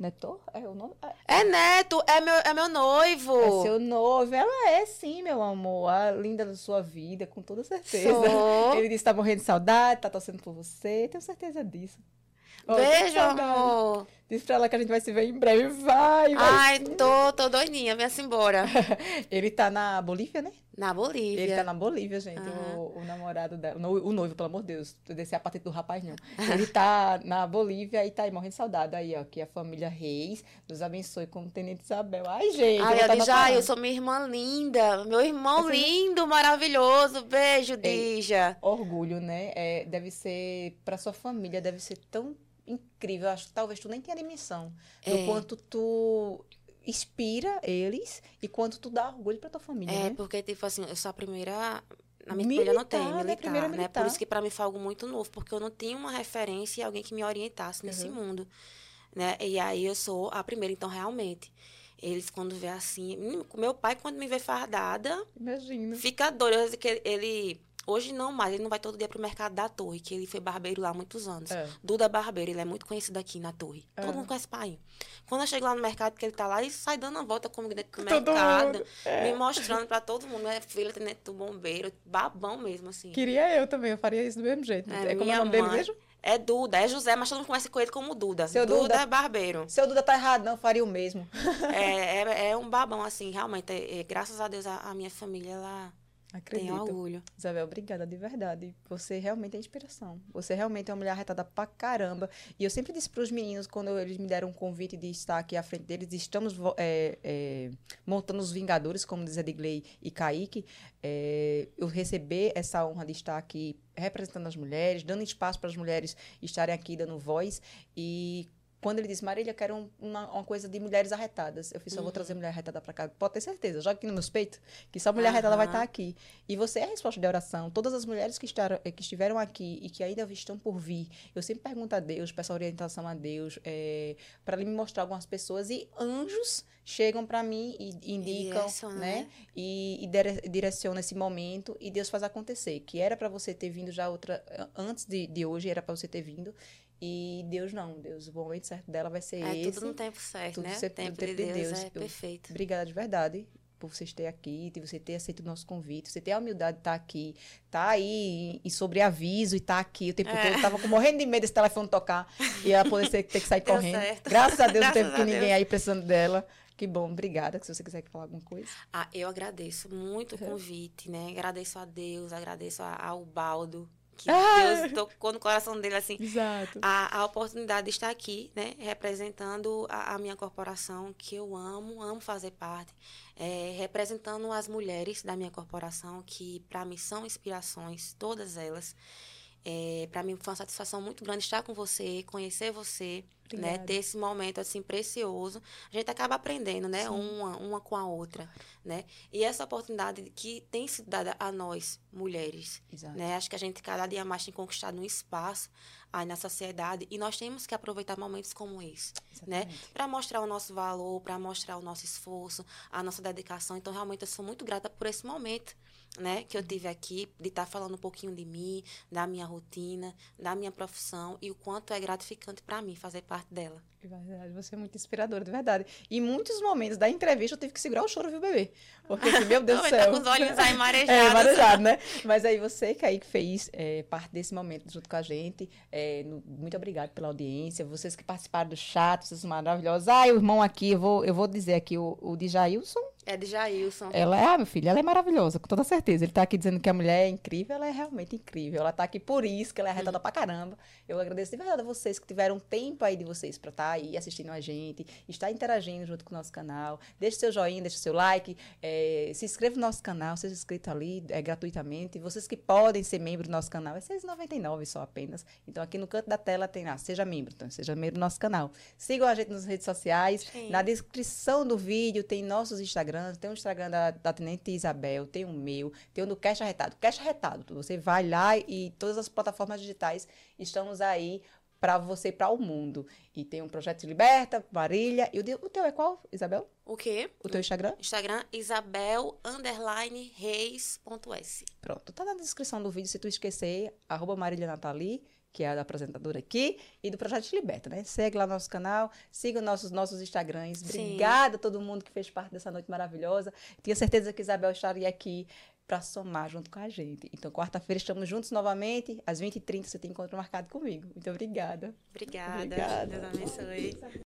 Neto? É o nome? É Neto, é meu, é meu noivo. É seu noivo. Ela é sim, meu amor. A linda da sua vida, com toda certeza. Sou. Ele disse que tá morrendo de saudade, tá torcendo por você. Tenho certeza disso. Beijo, amor. Diz pra ela que a gente vai se ver em breve. Vai, vai. Ai, tô, tô doidinha. Venha-se embora. Ele tá na Bolívia, né? Na Bolívia. Ele tá na Bolívia, gente. Uhum. O, o, namorado dela. O, noivo, pelo amor de Deus. Descer a patente do rapaz, não. Ele tá na Bolívia e tá aí morrendo de saudade. Aí, ó, que a família Reis nos abençoe como Tenente Isabel. Ai, gente. Ai, eu Dija, eu sou minha irmã linda. Meu irmão Essa lindo, maravilhoso. Beijo, Dija. orgulho, né? É, deve ser, pra sua família, deve ser tão incrível. Acho que talvez tu nem tenha dimensão do é. quanto tu inspira eles e quanto tu dá orgulho pra tua família. É, né? porque, tipo assim, eu sou a primeira. Na minha militar, família não tem militar, né? Primeira militar. Né? Por isso que para mim foi algo muito novo, porque eu não tinha uma referência e alguém que me orientasse nesse uhum. mundo. Né? E aí eu sou a primeira, então realmente. Eles, quando vê assim. Meu pai, quando me vê fardada. Imagina. Fica doido. Ele Hoje não mais, ele não vai todo dia pro mercado da Torre, que ele foi barbeiro lá há muitos anos. É. Duda Barbeiro, ele é muito conhecido aqui na Torre. É. Todo mundo conhece pai. Quando eu chego lá no mercado, que ele tá lá, ele sai dando uma volta comigo dentro do todo mercado, é. me mostrando para todo mundo. Minha filha tem do bombeiro, babão mesmo, assim. Queria eu também, eu faria isso do mesmo jeito. É, é como é o nome dele mesmo? É Duda, é José, mas todo mundo conhece com ele como Duda. Seu Duda, Duda é barbeiro. Seu Duda tá errado, não, faria o mesmo. é, é, é, um babão, assim, realmente. É, é, graças a Deus, a, a minha família, ela Acredito. Tenho orgulho. Isabel, obrigada de verdade. Você realmente é inspiração. Você realmente é uma mulher arretada pra caramba. E eu sempre disse pros meninos, quando eles me deram um convite de estar aqui à frente deles, estamos é, é, montando os Vingadores, como diz Edgley e Kaique. É, eu receber essa honra de estar aqui representando as mulheres, dando espaço para as mulheres estarem aqui dando voz. E quando ele disse, Marília, quero um, uma, uma, coisa de mulheres arretadas. Eu fiz, só uhum. vou trazer mulher arretada para cá. Pode ter certeza, joga aqui nos meus peitos, que só mulher uhum. arretada vai estar aqui. E você é a resposta de oração. Todas as mulheres que, estaram, eh, que estiveram aqui e que ainda estão por vir, eu sempre pergunto a Deus, peço orientação a Deus, é, para ele me mostrar algumas pessoas. E anjos chegam para mim e indicam, né? né? E, e direcionam esse momento e Deus faz acontecer. Que era para você ter vindo já outra, antes de, de hoje, era para você ter vindo. E Deus não, Deus, o momento certo dela vai ser é, esse. É tudo no tempo certo, tudo né? o tempo, tempo de Deus, Deus. é eu, perfeito. Obrigada de verdade por vocês terem aqui, de você ter aceito o nosso convite, você ter a humildade de estar aqui, tá aí e sobre aviso e tá aqui o tempo é. todo. Eu tava com, morrendo de medo desse telefone tocar e ela poder ter, ter que sair Deu correndo. Certo. Graças a Deus não teve ninguém aí precisando dela. Que bom, obrigada. Se você quiser falar alguma coisa. Ah, eu agradeço muito o convite, né? Agradeço a Deus, agradeço ao Baldo, que ah! Deus tocou no coração dele, assim. Exato. A, a oportunidade de estar aqui, né? Representando a, a minha corporação, que eu amo, amo fazer parte. É, representando as mulheres da minha corporação, que para mim são inspirações, todas elas. É, para mim foi uma satisfação muito grande estar com você, conhecer você, né? Ter esse momento assim precioso. A gente acaba aprendendo, né? Uma, uma com a outra, né? E essa oportunidade que tem sido dada a nós, mulheres, Exato. né? Acho que a gente cada dia mais tem conquistado um espaço aí na sociedade e nós temos que aproveitar momentos como esse, né? Exatamente. né? Para mostrar o nosso valor, para mostrar o nosso esforço, a nossa dedicação. Então, realmente eu sou muito grata por esse momento né, que eu tive aqui, de estar tá falando um pouquinho de mim, da minha rotina, da minha profissão e o quanto é gratificante para mim fazer parte dela. De verdade, você é muito inspiradora, de verdade. E em muitos momentos da entrevista eu tive que segurar o choro, viu, bebê? Porque, assim, meu Deus do céu. Tá com os olhos aí marejados. É, marejado, né? Mas aí você, Kaique, fez é, parte desse momento junto com a gente. É, no, muito obrigada pela audiência. Vocês que participaram do chat, vocês maravilhosos. Ah, o irmão aqui, eu vou, eu vou dizer aqui, o, o Djailson É de Jailson. Ela é, ah, meu filho, ela é maravilhosa, com toda certeza. Ele tá aqui dizendo que a mulher é incrível, ela é realmente incrível. Ela tá aqui por isso, que ela é arretada hum. pra caramba. Eu agradeço de verdade a vocês que tiveram tempo aí de vocês pra estar tá aí assistindo a gente, estar interagindo junto com o nosso canal. Deixe seu joinha, deixe seu like, é, se inscreva no nosso canal, seja inscrito ali é, gratuitamente. Vocês que podem ser membro do nosso canal, é R$ 6,99 só apenas. Então aqui no canto da tela tem lá, seja membro, então seja membro do nosso canal. Sigam a gente nas redes sociais. Sim. Na descrição do vídeo tem nossos Instagrams, tem o Instagram da, da Tenente Isabel, tem o meu, tem o do Cash Arretado. Cash Arretado, você vai lá e todas as plataformas digitais estamos aí para você para o mundo. E tem um projeto de Liberta, Marília. E o, de, o teu é qual, Isabel? O quê? O teu Instagram? Instagram, Isabel, underline, reis.s. Pronto, tá na descrição do vídeo, se tu esquecer, arroba Marília Nathalie que é a apresentadora aqui, e do Projeto Liberta, né? Segue lá nosso canal, siga nossos, nossos Instagrams. Obrigada a todo mundo que fez parte dessa noite maravilhosa. Tinha certeza que Isabel estaria aqui para somar junto com a gente. Então, quarta-feira estamos juntos novamente. Às 20h30 você tem encontro marcado comigo. Muito obrigada. Obrigada. obrigada. Deus abençoe.